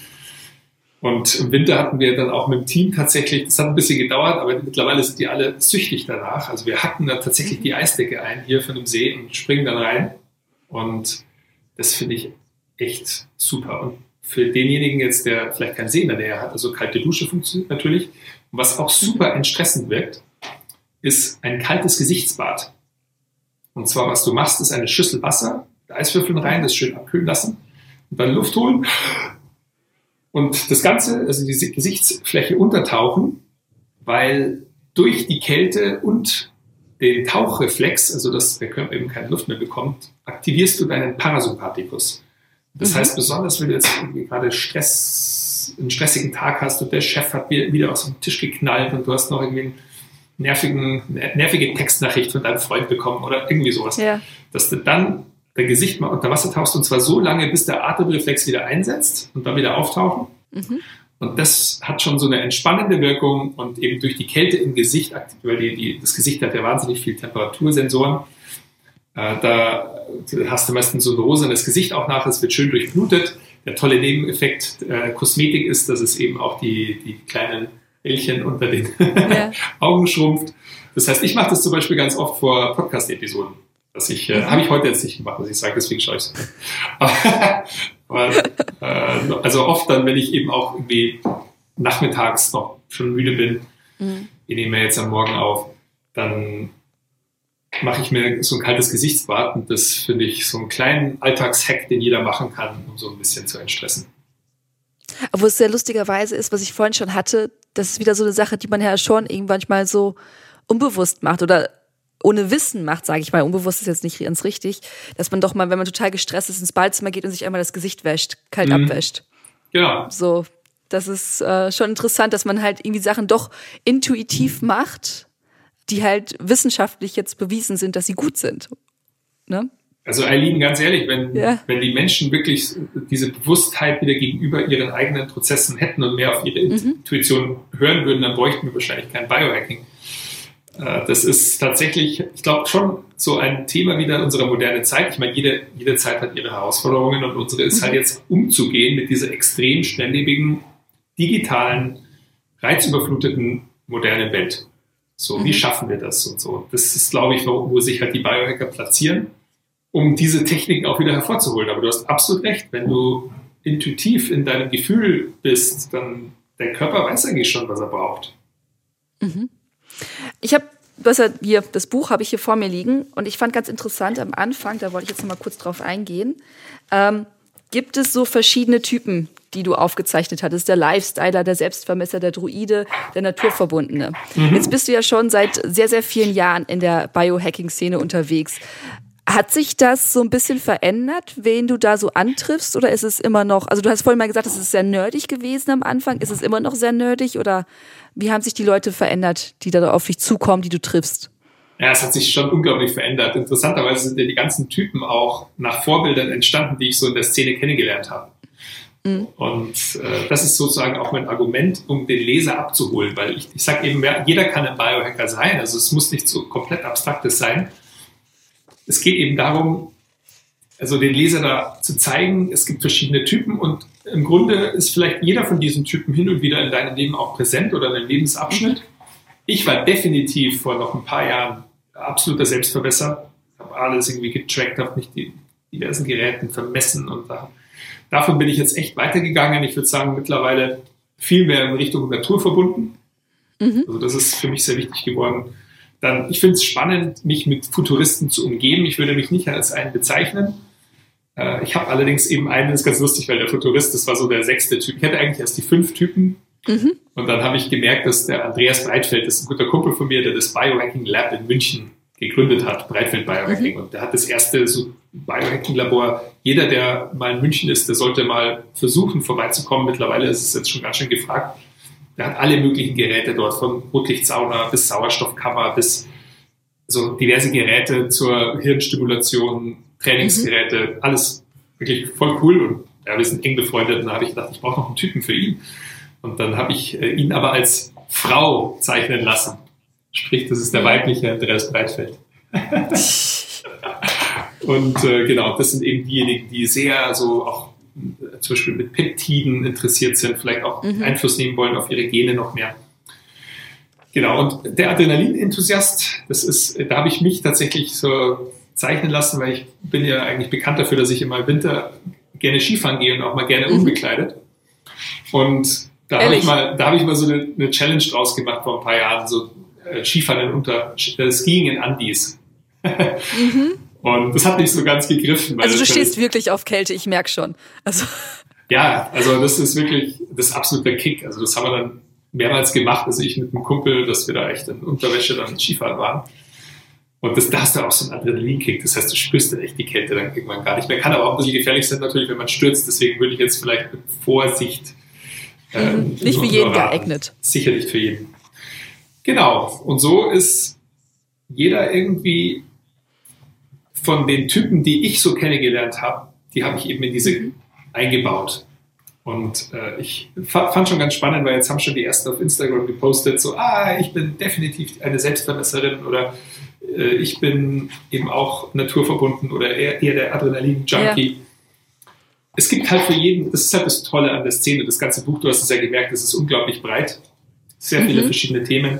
Und im Winter hatten wir dann auch mit dem Team tatsächlich, das hat ein bisschen gedauert, aber mittlerweile sind die alle süchtig danach. Also wir hacken da tatsächlich die Eisdecke ein hier von dem See und springen dann rein. Und das finde ich echt super. Und für denjenigen jetzt, der vielleicht keinen in der hat, also kalte Dusche funktioniert natürlich, was auch super entstressend wirkt, ist ein kaltes Gesichtsbad. Und zwar, was du machst, ist eine Schüssel Wasser, Eiswürfeln rein, das schön abkühlen lassen und dann Luft holen und das Ganze, also diese Gesichtsfläche untertauchen, weil durch die Kälte und den Tauchreflex, also dass der Körper eben keine Luft mehr bekommt, aktivierst du deinen Parasympathikus. Das mhm. heißt, besonders wenn du jetzt irgendwie gerade Stress einen stressigen Tag hast und der Chef hat wieder aus dem Tisch geknallt und du hast noch irgendwie einen nervigen, nervige Textnachricht von deinem Freund bekommen oder irgendwie sowas. Ja. Dass du dann dein Gesicht mal unter Wasser tauchst und zwar so lange, bis der Atemreflex wieder einsetzt und dann wieder auftauchen. Mhm. Und das hat schon so eine entspannende Wirkung und eben durch die Kälte im Gesicht, weil die, die, das Gesicht hat ja wahnsinnig viel Temperatursensoren. Äh, da hast du meistens so ein rosanes Gesicht auch nach, es wird schön durchblutet der tolle Nebeneffekt äh, Kosmetik ist, dass es eben auch die, die kleinen Bällchen unter den ja. Augen schrumpft. Das heißt, ich mache das zum Beispiel ganz oft vor Podcast-Episoden. Das ich, äh, mhm. habe ich heute jetzt nicht gemacht, was ich sage, deswegen schaue ich es. Äh, also oft dann, wenn ich eben auch irgendwie nachmittags noch schon müde bin, mhm. ich nehme jetzt am Morgen auf, dann mache ich mir so ein kaltes Gesichtsbad und das finde ich so einen kleinen Alltagshack, den jeder machen kann, um so ein bisschen zu entstressen. Obwohl es sehr lustigerweise ist, was ich vorhin schon hatte, das ist wieder so eine Sache, die man ja schon irgendwann mal so unbewusst macht oder ohne Wissen macht, sage ich mal, unbewusst ist jetzt nicht ganz richtig, dass man doch mal, wenn man total gestresst ist, ins Badezimmer geht und sich einmal das Gesicht wäscht, kalt mhm. abwäscht. Genau. So, das ist äh, schon interessant, dass man halt irgendwie Sachen doch intuitiv macht die halt wissenschaftlich jetzt bewiesen sind, dass sie gut sind. Ne? Also Eileen, ganz ehrlich, wenn, ja. wenn die Menschen wirklich diese Bewusstheit wieder gegenüber ihren eigenen Prozessen hätten und mehr auf ihre mhm. Intuition hören würden, dann bräuchten wir wahrscheinlich kein Biohacking. Äh, das ist tatsächlich, ich glaube, schon so ein Thema wieder unserer modernen Zeit. Ich meine, jede, jede Zeit hat ihre Herausforderungen und unsere ist halt mhm. jetzt umzugehen mit dieser extrem schnelllebigen, digitalen, reizüberfluteten modernen Welt. So, mhm. wie schaffen wir das und so? Das ist, glaube ich, wo, wo sich halt die Biohacker platzieren um diese Techniken auch wieder hervorzuholen. Aber du hast absolut recht, wenn du intuitiv in deinem Gefühl bist, dann der Körper weiß eigentlich schon, was er braucht. Mhm. Ich habe hier, das Buch habe ich hier vor mir liegen und ich fand ganz interessant am Anfang, da wollte ich jetzt noch mal kurz drauf eingehen, ähm, gibt es so verschiedene Typen, die du aufgezeichnet hattest. Der Lifestyler, der Selbstvermesser, der Druide, der Naturverbundene. Mhm. Jetzt bist du ja schon seit sehr, sehr vielen Jahren in der Biohacking-Szene unterwegs. Hat sich das so ein bisschen verändert, wen du da so antriffst? Oder ist es immer noch, also du hast vorhin mal gesagt, es ist sehr nerdig gewesen am Anfang. Ist es immer noch sehr nerdig? Oder wie haben sich die Leute verändert, die da auf dich zukommen, die du triffst? Ja, es hat sich schon unglaublich verändert. Interessanterweise sind ja die ganzen Typen auch nach Vorbildern entstanden, die ich so in der Szene kennengelernt habe. Mhm. Und äh, das ist sozusagen auch mein Argument, um den Leser abzuholen, weil ich, ich sage eben, jeder kann ein Biohacker sein. Also es muss nicht so komplett abstraktes sein es geht eben darum, also den Leser da zu zeigen, es gibt verschiedene Typen und im Grunde ist vielleicht jeder von diesen Typen hin und wieder in deinem Leben auch präsent oder in einem Lebensabschnitt. Ich war definitiv vor noch ein paar Jahren absoluter Selbstverbesser, habe alles irgendwie getrackt, habe mich die diversen Geräten vermessen und da, davon bin ich jetzt echt weitergegangen. Ich würde sagen, mittlerweile viel mehr in Richtung Natur verbunden. Mhm. Also das ist für mich sehr wichtig geworden. Dann, ich finde es spannend, mich mit Futuristen zu umgeben. Ich würde mich nicht als einen bezeichnen. Äh, ich habe allerdings eben einen, das ist ganz lustig, weil der Futurist, das war so der sechste Typ. Ich hatte eigentlich erst die fünf Typen. Mhm. Und dann habe ich gemerkt, dass der Andreas Breitfeld, das ist ein guter Kumpel von mir, der das Biohacking Lab in München gegründet hat, Breitfeld Biohacking. Mhm. Und der hat das erste so Biohacking-Labor. Jeder, der mal in München ist, der sollte mal versuchen, vorbeizukommen. Mittlerweile ist es jetzt schon ganz schön gefragt. Der hat alle möglichen Geräte dort, von Rotlichtsauna bis Sauerstoffkammer bis so diverse Geräte zur Hirnstimulation, Trainingsgeräte, mhm. alles wirklich voll cool. Und ja, wir sind eng befreundet. Und da habe ich gedacht, ich brauche noch einen Typen für ihn. Und dann habe ich äh, ihn aber als Frau zeichnen lassen. Sprich, das ist der weibliche Andreas Breitfeld. und äh, genau, das sind eben diejenigen, die sehr so auch zum Beispiel mit Peptiden interessiert sind, vielleicht auch mhm. Einfluss nehmen wollen auf ihre Gene noch mehr. Genau, und der Adrenalin-Enthusiast, das ist, da habe ich mich tatsächlich so zeichnen lassen, weil ich bin ja eigentlich bekannt dafür, dass ich immer im Winter gerne Skifahren gehe und auch mal gerne mhm. unbekleidet. Und da habe ich mal, da habe ich mal so eine, eine, Challenge draus gemacht vor ein paar Jahren, so äh, Skifahren unter äh, Skiing in Andis. mhm. Und das hat nicht so ganz gegriffen. also du stehst wirklich auf Kälte, ich merke schon. Also. Ja, also das ist wirklich, das ist absoluter Kick. Also das haben wir dann mehrmals gemacht, also ich mit einem Kumpel, dass wir da echt in Unterwäsche dann Skifahren waren. Und das, da hast du auch so einen Adrenalinkick. Das heißt, du spürst dann echt die Kälte dann irgendwann gar nicht mehr. Kann aber auch ein bisschen gefährlich sein natürlich, wenn man stürzt. Deswegen würde ich jetzt vielleicht mit Vorsicht. Ähm, nicht für jeden geeignet. Sicher nicht für jeden. Genau. Und so ist jeder irgendwie von den Typen, die ich so kennengelernt habe, die habe ich eben in diese mhm. eingebaut. Und äh, ich fand schon ganz spannend, weil jetzt haben schon die ersten auf Instagram gepostet, so, ah, ich bin definitiv eine Selbstverbesserin oder äh, ich bin eben auch naturverbunden oder eher, eher der Adrenalin-Junkie. Ja. Es gibt halt für jeden, das ist halt das Tolle an der Szene, das ganze Buch, du hast es ja gemerkt, es ist unglaublich breit, sehr viele mhm. verschiedene Themen,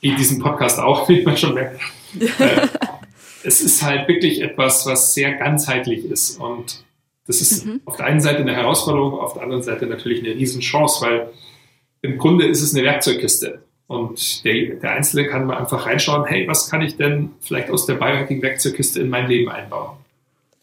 wie diesen Podcast auch, wie man schon merkt. Äh, es ist halt wirklich etwas, was sehr ganzheitlich ist. Und das ist mhm. auf der einen Seite eine Herausforderung, auf der anderen Seite natürlich eine Riesenchance, weil im Grunde ist es eine Werkzeugkiste. Und der, der Einzelne kann mal einfach reinschauen, hey, was kann ich denn vielleicht aus der Biohacking-Werkzeugkiste in mein Leben einbauen?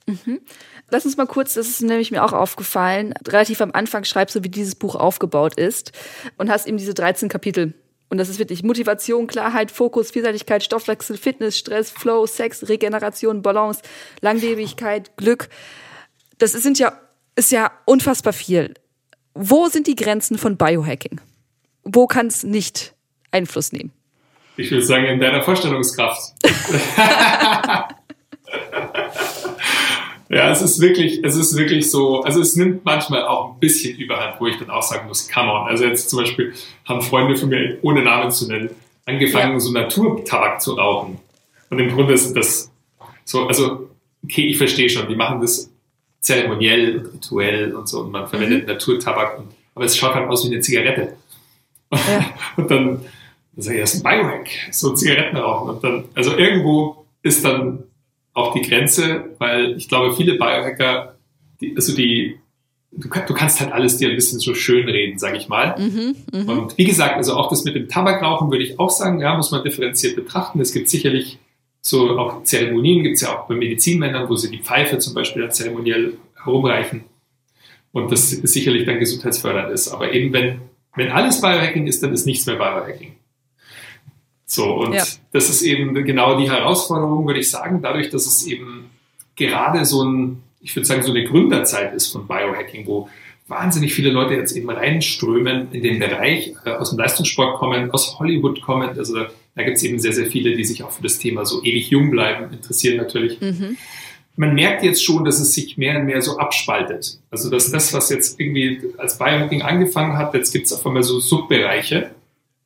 Mhm. Lass uns mal kurz, das ist nämlich mir auch aufgefallen, relativ am Anfang schreibst du, wie dieses Buch aufgebaut ist und hast eben diese 13 Kapitel und das ist wirklich Motivation, Klarheit, Fokus, Vielseitigkeit, Stoffwechsel, Fitness, Stress, Flow, Sex, Regeneration, Balance, Langlebigkeit, Glück. Das sind ja, ist ja unfassbar viel. Wo sind die Grenzen von Biohacking? Wo kann es nicht Einfluss nehmen? Ich würde sagen, in deiner Vorstellungskraft. Ja, es ist wirklich, es ist wirklich so, also es nimmt manchmal auch ein bisschen Überhand, wo ich dann auch sagen muss, come on. Also jetzt zum Beispiel haben Freunde von mir, ohne Namen zu nennen, angefangen, ja. so Naturtabak zu rauchen. Und im Grunde ist das so, also, okay, ich verstehe schon, die machen das zeremoniell und rituell und so und man verwendet mhm. Naturtabak, und, aber es schaut halt aus wie eine Zigarette. Ja. und dann, dann sage ich, das ist ein Biohack, so Zigaretten rauchen. Und dann, also irgendwo ist dann auch die Grenze, weil ich glaube, viele Biohacker, die, also die, du, du, kannst halt alles dir ein bisschen so schön reden, sage ich mal. Mhm, mh. Und wie gesagt, also auch das mit dem Tabakrauchen würde ich auch sagen, ja, muss man differenziert betrachten. Es gibt sicherlich so auch Zeremonien, gibt es ja auch bei Medizinmännern, wo sie die Pfeife zum Beispiel dann zeremoniell herumreichen. Und das sicherlich dann gesundheitsfördernd ist. Aber eben wenn, wenn alles Biohacking ist, dann ist nichts mehr Biohacking. So, und ja. das ist eben genau die Herausforderung, würde ich sagen, dadurch, dass es eben gerade so ein, ich würde sagen, so eine Gründerzeit ist von Biohacking, wo wahnsinnig viele Leute jetzt eben reinströmen in den Bereich, äh, aus dem Leistungssport kommen, aus Hollywood kommen. Also da, da gibt es eben sehr, sehr viele, die sich auch für das Thema so ewig jung bleiben, interessieren natürlich. Mhm. Man merkt jetzt schon, dass es sich mehr und mehr so abspaltet. Also dass das, was jetzt irgendwie als Biohacking angefangen hat, jetzt gibt es auf einmal so Subbereiche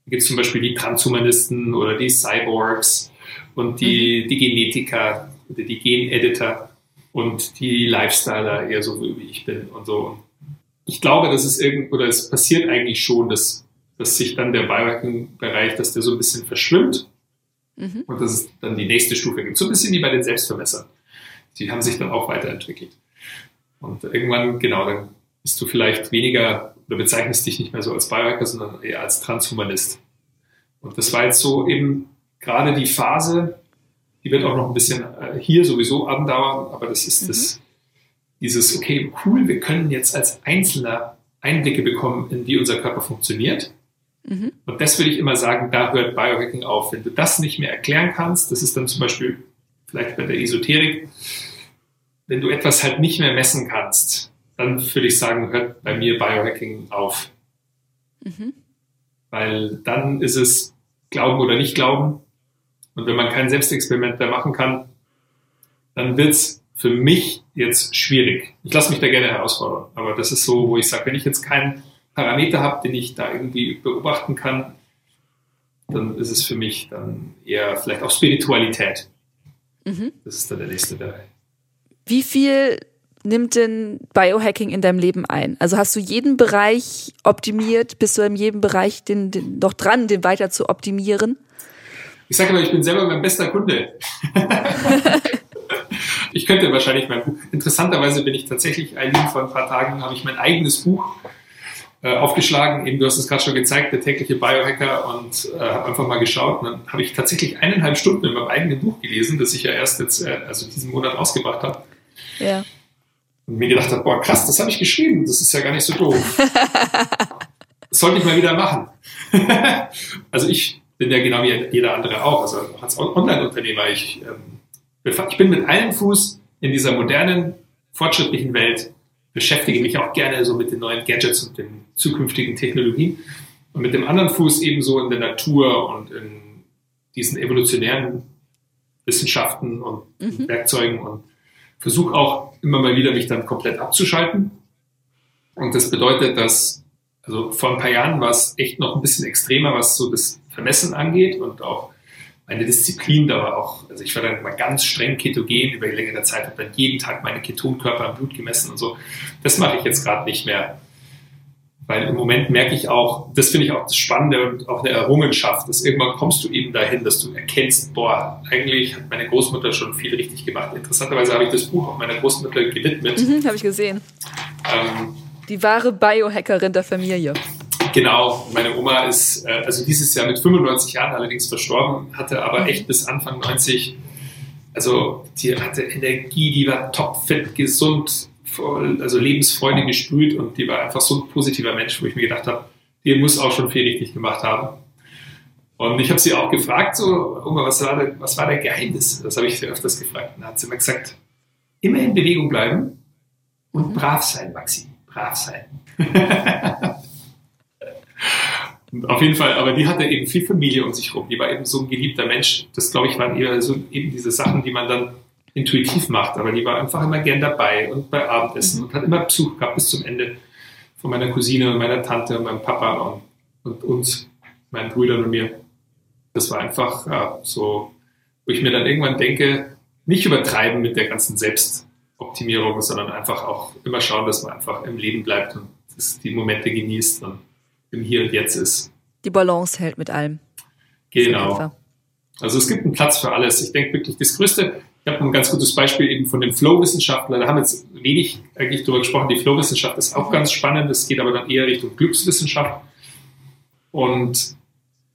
gibt es zum Beispiel die Transhumanisten oder die Cyborgs und die, mhm. die Genetiker, die Geneditor und die Lifestyler, eher so wie ich bin und so. Ich glaube, dass es irgend oder es passiert eigentlich schon, dass, dass sich dann der Biohacking-Bereich, dass der so ein bisschen verschwimmt mhm. und dass es dann die nächste Stufe gibt. So ein bisschen wie bei den Selbstvermessern. Die haben sich dann auch weiterentwickelt. Und irgendwann, genau, dann bist du vielleicht weniger oder bezeichnest dich nicht mehr so als Biohacker, sondern eher als Transhumanist. Und das war jetzt so eben gerade die Phase, die wird auch noch ein bisschen äh, hier sowieso andauern, aber das ist mhm. das, dieses, okay, cool, wir können jetzt als Einzelner Einblicke bekommen, in wie unser Körper funktioniert. Mhm. Und das würde ich immer sagen, da hört Biohacking auf. Wenn du das nicht mehr erklären kannst, das ist dann zum Beispiel vielleicht bei der Esoterik, wenn du etwas halt nicht mehr messen kannst, dann würde ich sagen, hört bei mir Biohacking auf. Mhm. Weil dann ist es Glauben oder nicht Glauben. Und wenn man kein Selbstexperiment mehr machen kann, dann wird es für mich jetzt schwierig. Ich lasse mich da gerne herausfordern. Aber das ist so, wo ich sage, wenn ich jetzt keinen Parameter habe, den ich da irgendwie beobachten kann, dann ist es für mich dann eher vielleicht auch Spiritualität. Mhm. Das ist dann der nächste Bereich. Wie viel nimmt denn Biohacking in deinem Leben ein? Also hast du jeden Bereich optimiert? Bist du in jedem Bereich den, den, noch dran, den weiter zu optimieren? Ich sage immer, ich bin selber mein bester Kunde. ich könnte wahrscheinlich mein Buch. Interessanterweise bin ich tatsächlich, Eileen, vor ein paar Tagen habe ich mein eigenes Buch äh, aufgeschlagen. Eben, du hast es gerade schon gezeigt, der tägliche Biohacker und äh, habe einfach mal geschaut. Und dann habe ich tatsächlich eineinhalb Stunden in meinem eigenen Buch gelesen, das ich ja erst jetzt, äh, also diesen Monat ausgebracht habe. Ja und mir gedacht habe, boah, krass, das habe ich geschrieben, das ist ja gar nicht so doof. das sollte ich mal wieder machen. also ich bin ja genau wie jeder andere auch, also als Online-Unternehmer, ich, ähm, ich bin mit einem Fuß in dieser modernen, fortschrittlichen Welt, beschäftige mich auch gerne so mit den neuen Gadgets und den zukünftigen Technologien und mit dem anderen Fuß ebenso in der Natur und in diesen evolutionären Wissenschaften und mhm. Werkzeugen und versuche auch immer mal wieder mich dann komplett abzuschalten. Und das bedeutet, dass, also vor ein paar Jahren war es echt noch ein bisschen extremer, was so das Vermessen angeht und auch meine Disziplin da war auch, also ich war dann mal ganz streng ketogen über die längere Zeit, habe dann jeden Tag meine Ketonkörper im Blut gemessen und so. Das mache ich jetzt gerade nicht mehr. Weil im Moment merke ich auch, das finde ich auch das Spannende und auch eine Errungenschaft, dass irgendwann kommst du eben dahin, dass du erkennst, boah, eigentlich hat meine Großmutter schon viel richtig gemacht. Interessanterweise habe ich das Buch auch meiner Großmutter gewidmet. Mhm, habe ich gesehen. Ähm, Die wahre Biohackerin der Familie. Genau, meine Oma ist äh, also dieses Jahr mit 95 Jahren allerdings verstorben, hatte aber mhm. echt bis Anfang 90, also die hatte Energie, die war topfit, gesund, also Lebensfreude gesprüht und die war einfach so ein positiver Mensch, wo ich mir gedacht habe, die muss auch schon viel richtig gemacht haben. Und ich habe sie auch gefragt, so, Oma, was war, der, was war der Geheimnis? Das habe ich sie öfters gefragt. Und dann hat sie mir gesagt, immer in Bewegung bleiben und brav sein, Maxi, brav sein. auf jeden Fall, aber die hatte eben viel Familie um sich rum. Die war eben so ein geliebter Mensch. Das, glaube ich, waren eher so eben diese Sachen, die man dann intuitiv macht, aber die war einfach immer gern dabei und bei Abendessen mhm. und hat immer Besuch gehabt bis zum Ende von meiner Cousine und meiner Tante und meinem Papa und, und uns, meinen Brüdern und mir. Das war einfach ja, so, wo ich mir dann irgendwann denke, nicht übertreiben mit der ganzen Selbstoptimierung, sondern einfach auch immer schauen, dass man einfach im Leben bleibt und die Momente genießt und im Hier und Jetzt ist. Die Balance hält mit allem. Genau. Also es gibt einen Platz für alles. Ich denke wirklich, das Größte, ich habe ein ganz gutes Beispiel eben von dem Flow-Wissenschaftler. Da haben wir jetzt wenig eigentlich drüber gesprochen. Die Flow-Wissenschaft ist auch ganz spannend. Das geht aber dann eher Richtung Glückswissenschaft. Und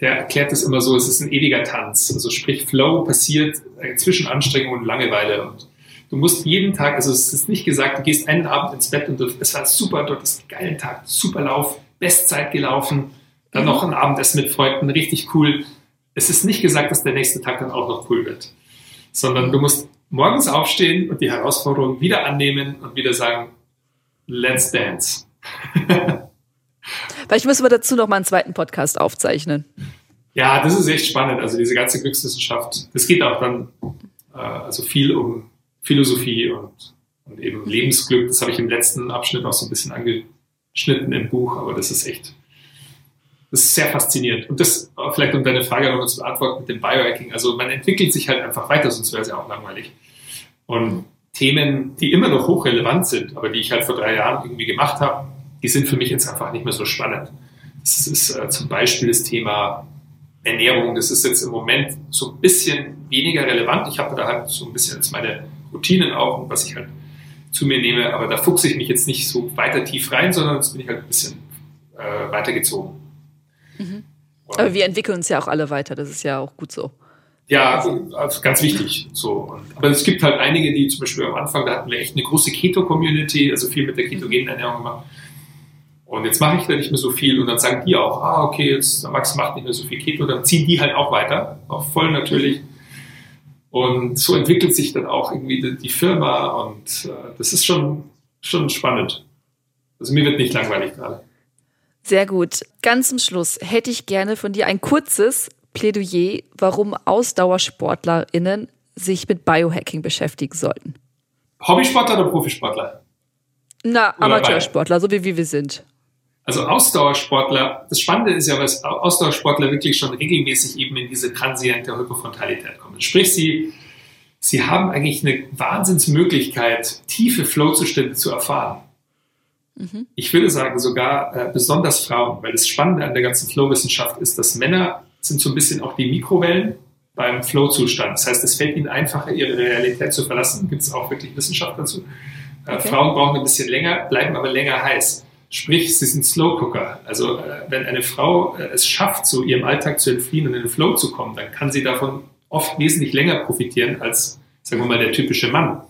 der erklärt es immer so, es ist ein ewiger Tanz. Also sprich, Flow passiert zwischen Anstrengung und Langeweile. Und du musst jeden Tag, also es ist nicht gesagt, du gehst einen Abend ins Bett und es war super, dort ist ein geiler Tag, super Lauf, Bestzeit gelaufen, dann mhm. noch ein Abendessen mit Freunden, richtig cool. Es ist nicht gesagt, dass der nächste Tag dann auch noch cool wird, sondern du musst morgens aufstehen und die Herausforderung wieder annehmen und wieder sagen, let's dance. Vielleicht müssen wir dazu noch mal einen zweiten Podcast aufzeichnen. Ja, das ist echt spannend. Also diese ganze Glückswissenschaft, es geht auch dann äh, also viel um Philosophie und, und eben Lebensglück. Das habe ich im letzten Abschnitt auch so ein bisschen angeschnitten im Buch, aber das ist echt, das ist sehr faszinierend. Und das vielleicht um deine Frage nochmal zu beantworten mit dem Biohacking. Also man entwickelt sich halt einfach weiter, sonst wäre es ja auch langweilig. Und Themen, die immer noch hochrelevant sind, aber die ich halt vor drei Jahren irgendwie gemacht habe, die sind für mich jetzt einfach nicht mehr so spannend. Das ist äh, zum Beispiel das Thema Ernährung. Das ist jetzt im Moment so ein bisschen weniger relevant. Ich habe da halt so ein bisschen jetzt meine Routinen auch und was ich halt zu mir nehme, aber da fuchse ich mich jetzt nicht so weiter tief rein, sondern jetzt bin ich halt ein bisschen äh, weitergezogen. Aber wir entwickeln uns ja auch alle weiter, das ist ja auch gut so. Ja, also ganz wichtig. So. aber es gibt halt einige, die zum Beispiel am Anfang, da hatten wir echt eine große Keto-Community, also viel mit der ketogenen Ernährung gemacht. Und jetzt mache ich da nicht mehr so viel und dann sagen die auch, ah, okay, jetzt Max macht nicht mehr so viel Keto, dann ziehen die halt auch weiter, auch voll natürlich. Und so entwickelt sich dann auch irgendwie die, die Firma und äh, das ist schon, schon spannend. Also mir wird nicht langweilig gerade. Sehr gut. Ganz zum Schluss hätte ich gerne von dir ein kurzes Plädoyer, warum AusdauersportlerInnen sich mit Biohacking beschäftigen sollten. Hobbysportler oder Profisportler? Na, Amateursportler, so wie, wie wir sind. Also Ausdauersportler, das Spannende ist ja, dass Ausdauersportler wirklich schon regelmäßig eben in diese transiente Hypofrontalität kommen. Sprich, sie, sie haben eigentlich eine Wahnsinnsmöglichkeit, tiefe Flow-Zustände zu erfahren. Mhm. Ich würde sagen, sogar äh, besonders Frauen, weil das Spannende an der ganzen Flow-Wissenschaft ist, dass Männer sind so ein bisschen auch die Mikrowellen beim Flow-Zustand. Das heißt, es fällt ihnen einfacher, ihre Realität zu verlassen. Gibt es auch wirklich Wissenschaft dazu. Äh, okay. Frauen brauchen ein bisschen länger, bleiben aber länger heiß. Sprich, sie sind Slow Cooker. Also äh, wenn eine Frau äh, es schafft, zu ihrem Alltag zu entfliehen und in den Flow zu kommen, dann kann sie davon oft wesentlich länger profitieren als, sagen wir mal, der typische Mann.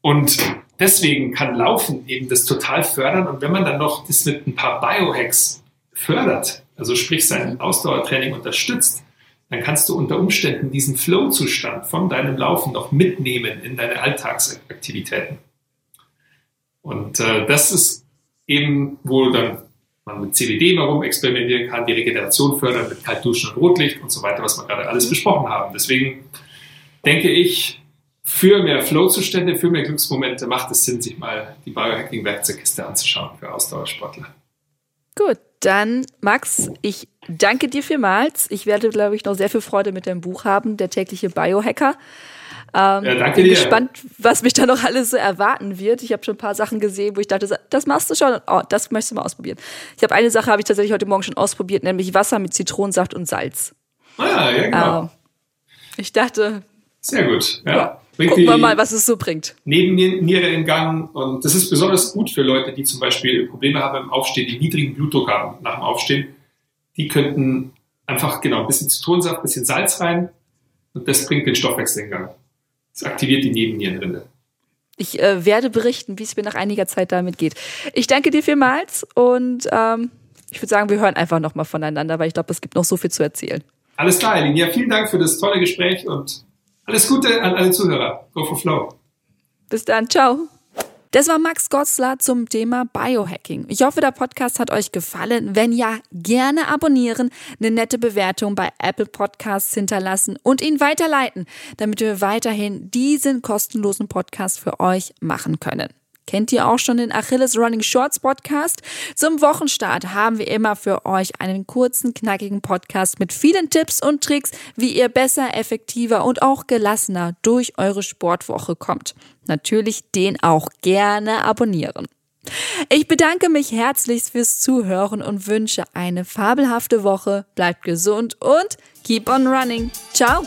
Und deswegen kann Laufen eben das total fördern. Und wenn man dann noch das mit ein paar Biohacks fördert, also sprich sein Ausdauertraining unterstützt, dann kannst du unter Umständen diesen Flow-Zustand von deinem Laufen noch mitnehmen in deine Alltagsaktivitäten. Und äh, das ist eben, wo dann man mit CBD warum experimentieren kann, die Regeneration fördern mit Kaltduschen und Rotlicht und so weiter, was wir gerade alles besprochen haben. Deswegen denke ich, für mehr Flow-Zustände, für mehr Glücksmomente macht es Sinn, sich mal die Biohacking-Werkzeugkiste anzuschauen für Ausdauersportler. Gut, dann Max, ich danke dir vielmals. Ich werde, glaube ich, noch sehr viel Freude mit deinem Buch haben, der tägliche Biohacker. Ähm, ja, danke bin dir. gespannt, was mich da noch alles so erwarten wird. Ich habe schon ein paar Sachen gesehen, wo ich dachte, das machst du schon. Oh, das möchtest du mal ausprobieren. Ich habe eine Sache, habe ich tatsächlich heute Morgen schon ausprobiert, nämlich Wasser mit Zitronensaft und Salz. Ah, ja, genau. Ähm, ich dachte. Sehr gut. Ja. ja. Gucken wir mal, was es so bringt. Nebenniere in Gang. Und das ist besonders gut für Leute, die zum Beispiel Probleme haben beim Aufstehen, die niedrigen Blutdruck haben nach dem Aufstehen. Die könnten einfach, genau, ein bisschen Zitronensaft, ein bisschen Salz rein. Und das bringt den Stoffwechsel in Gang. Es aktiviert die Nebennierenrinde. Ich äh, werde berichten, wie es mir nach einiger Zeit damit geht. Ich danke dir vielmals und ähm, ich würde sagen, wir hören einfach nochmal voneinander, weil ich glaube, es gibt noch so viel zu erzählen. Alles klar, Eileen. Ja, vielen Dank für das tolle Gespräch und alles Gute an alle Zuhörer. Go for Flow. Bis dann. Ciao. Das war Max Gotzler zum Thema Biohacking. Ich hoffe, der Podcast hat euch gefallen. Wenn ja, gerne abonnieren, eine nette Bewertung bei Apple Podcasts hinterlassen und ihn weiterleiten, damit wir weiterhin diesen kostenlosen Podcast für euch machen können. Kennt ihr auch schon den Achilles Running Shorts Podcast? Zum Wochenstart haben wir immer für euch einen kurzen, knackigen Podcast mit vielen Tipps und Tricks, wie ihr besser, effektiver und auch gelassener durch eure Sportwoche kommt. Natürlich den auch gerne abonnieren. Ich bedanke mich herzlichst fürs Zuhören und wünsche eine fabelhafte Woche. Bleibt gesund und keep on running. Ciao!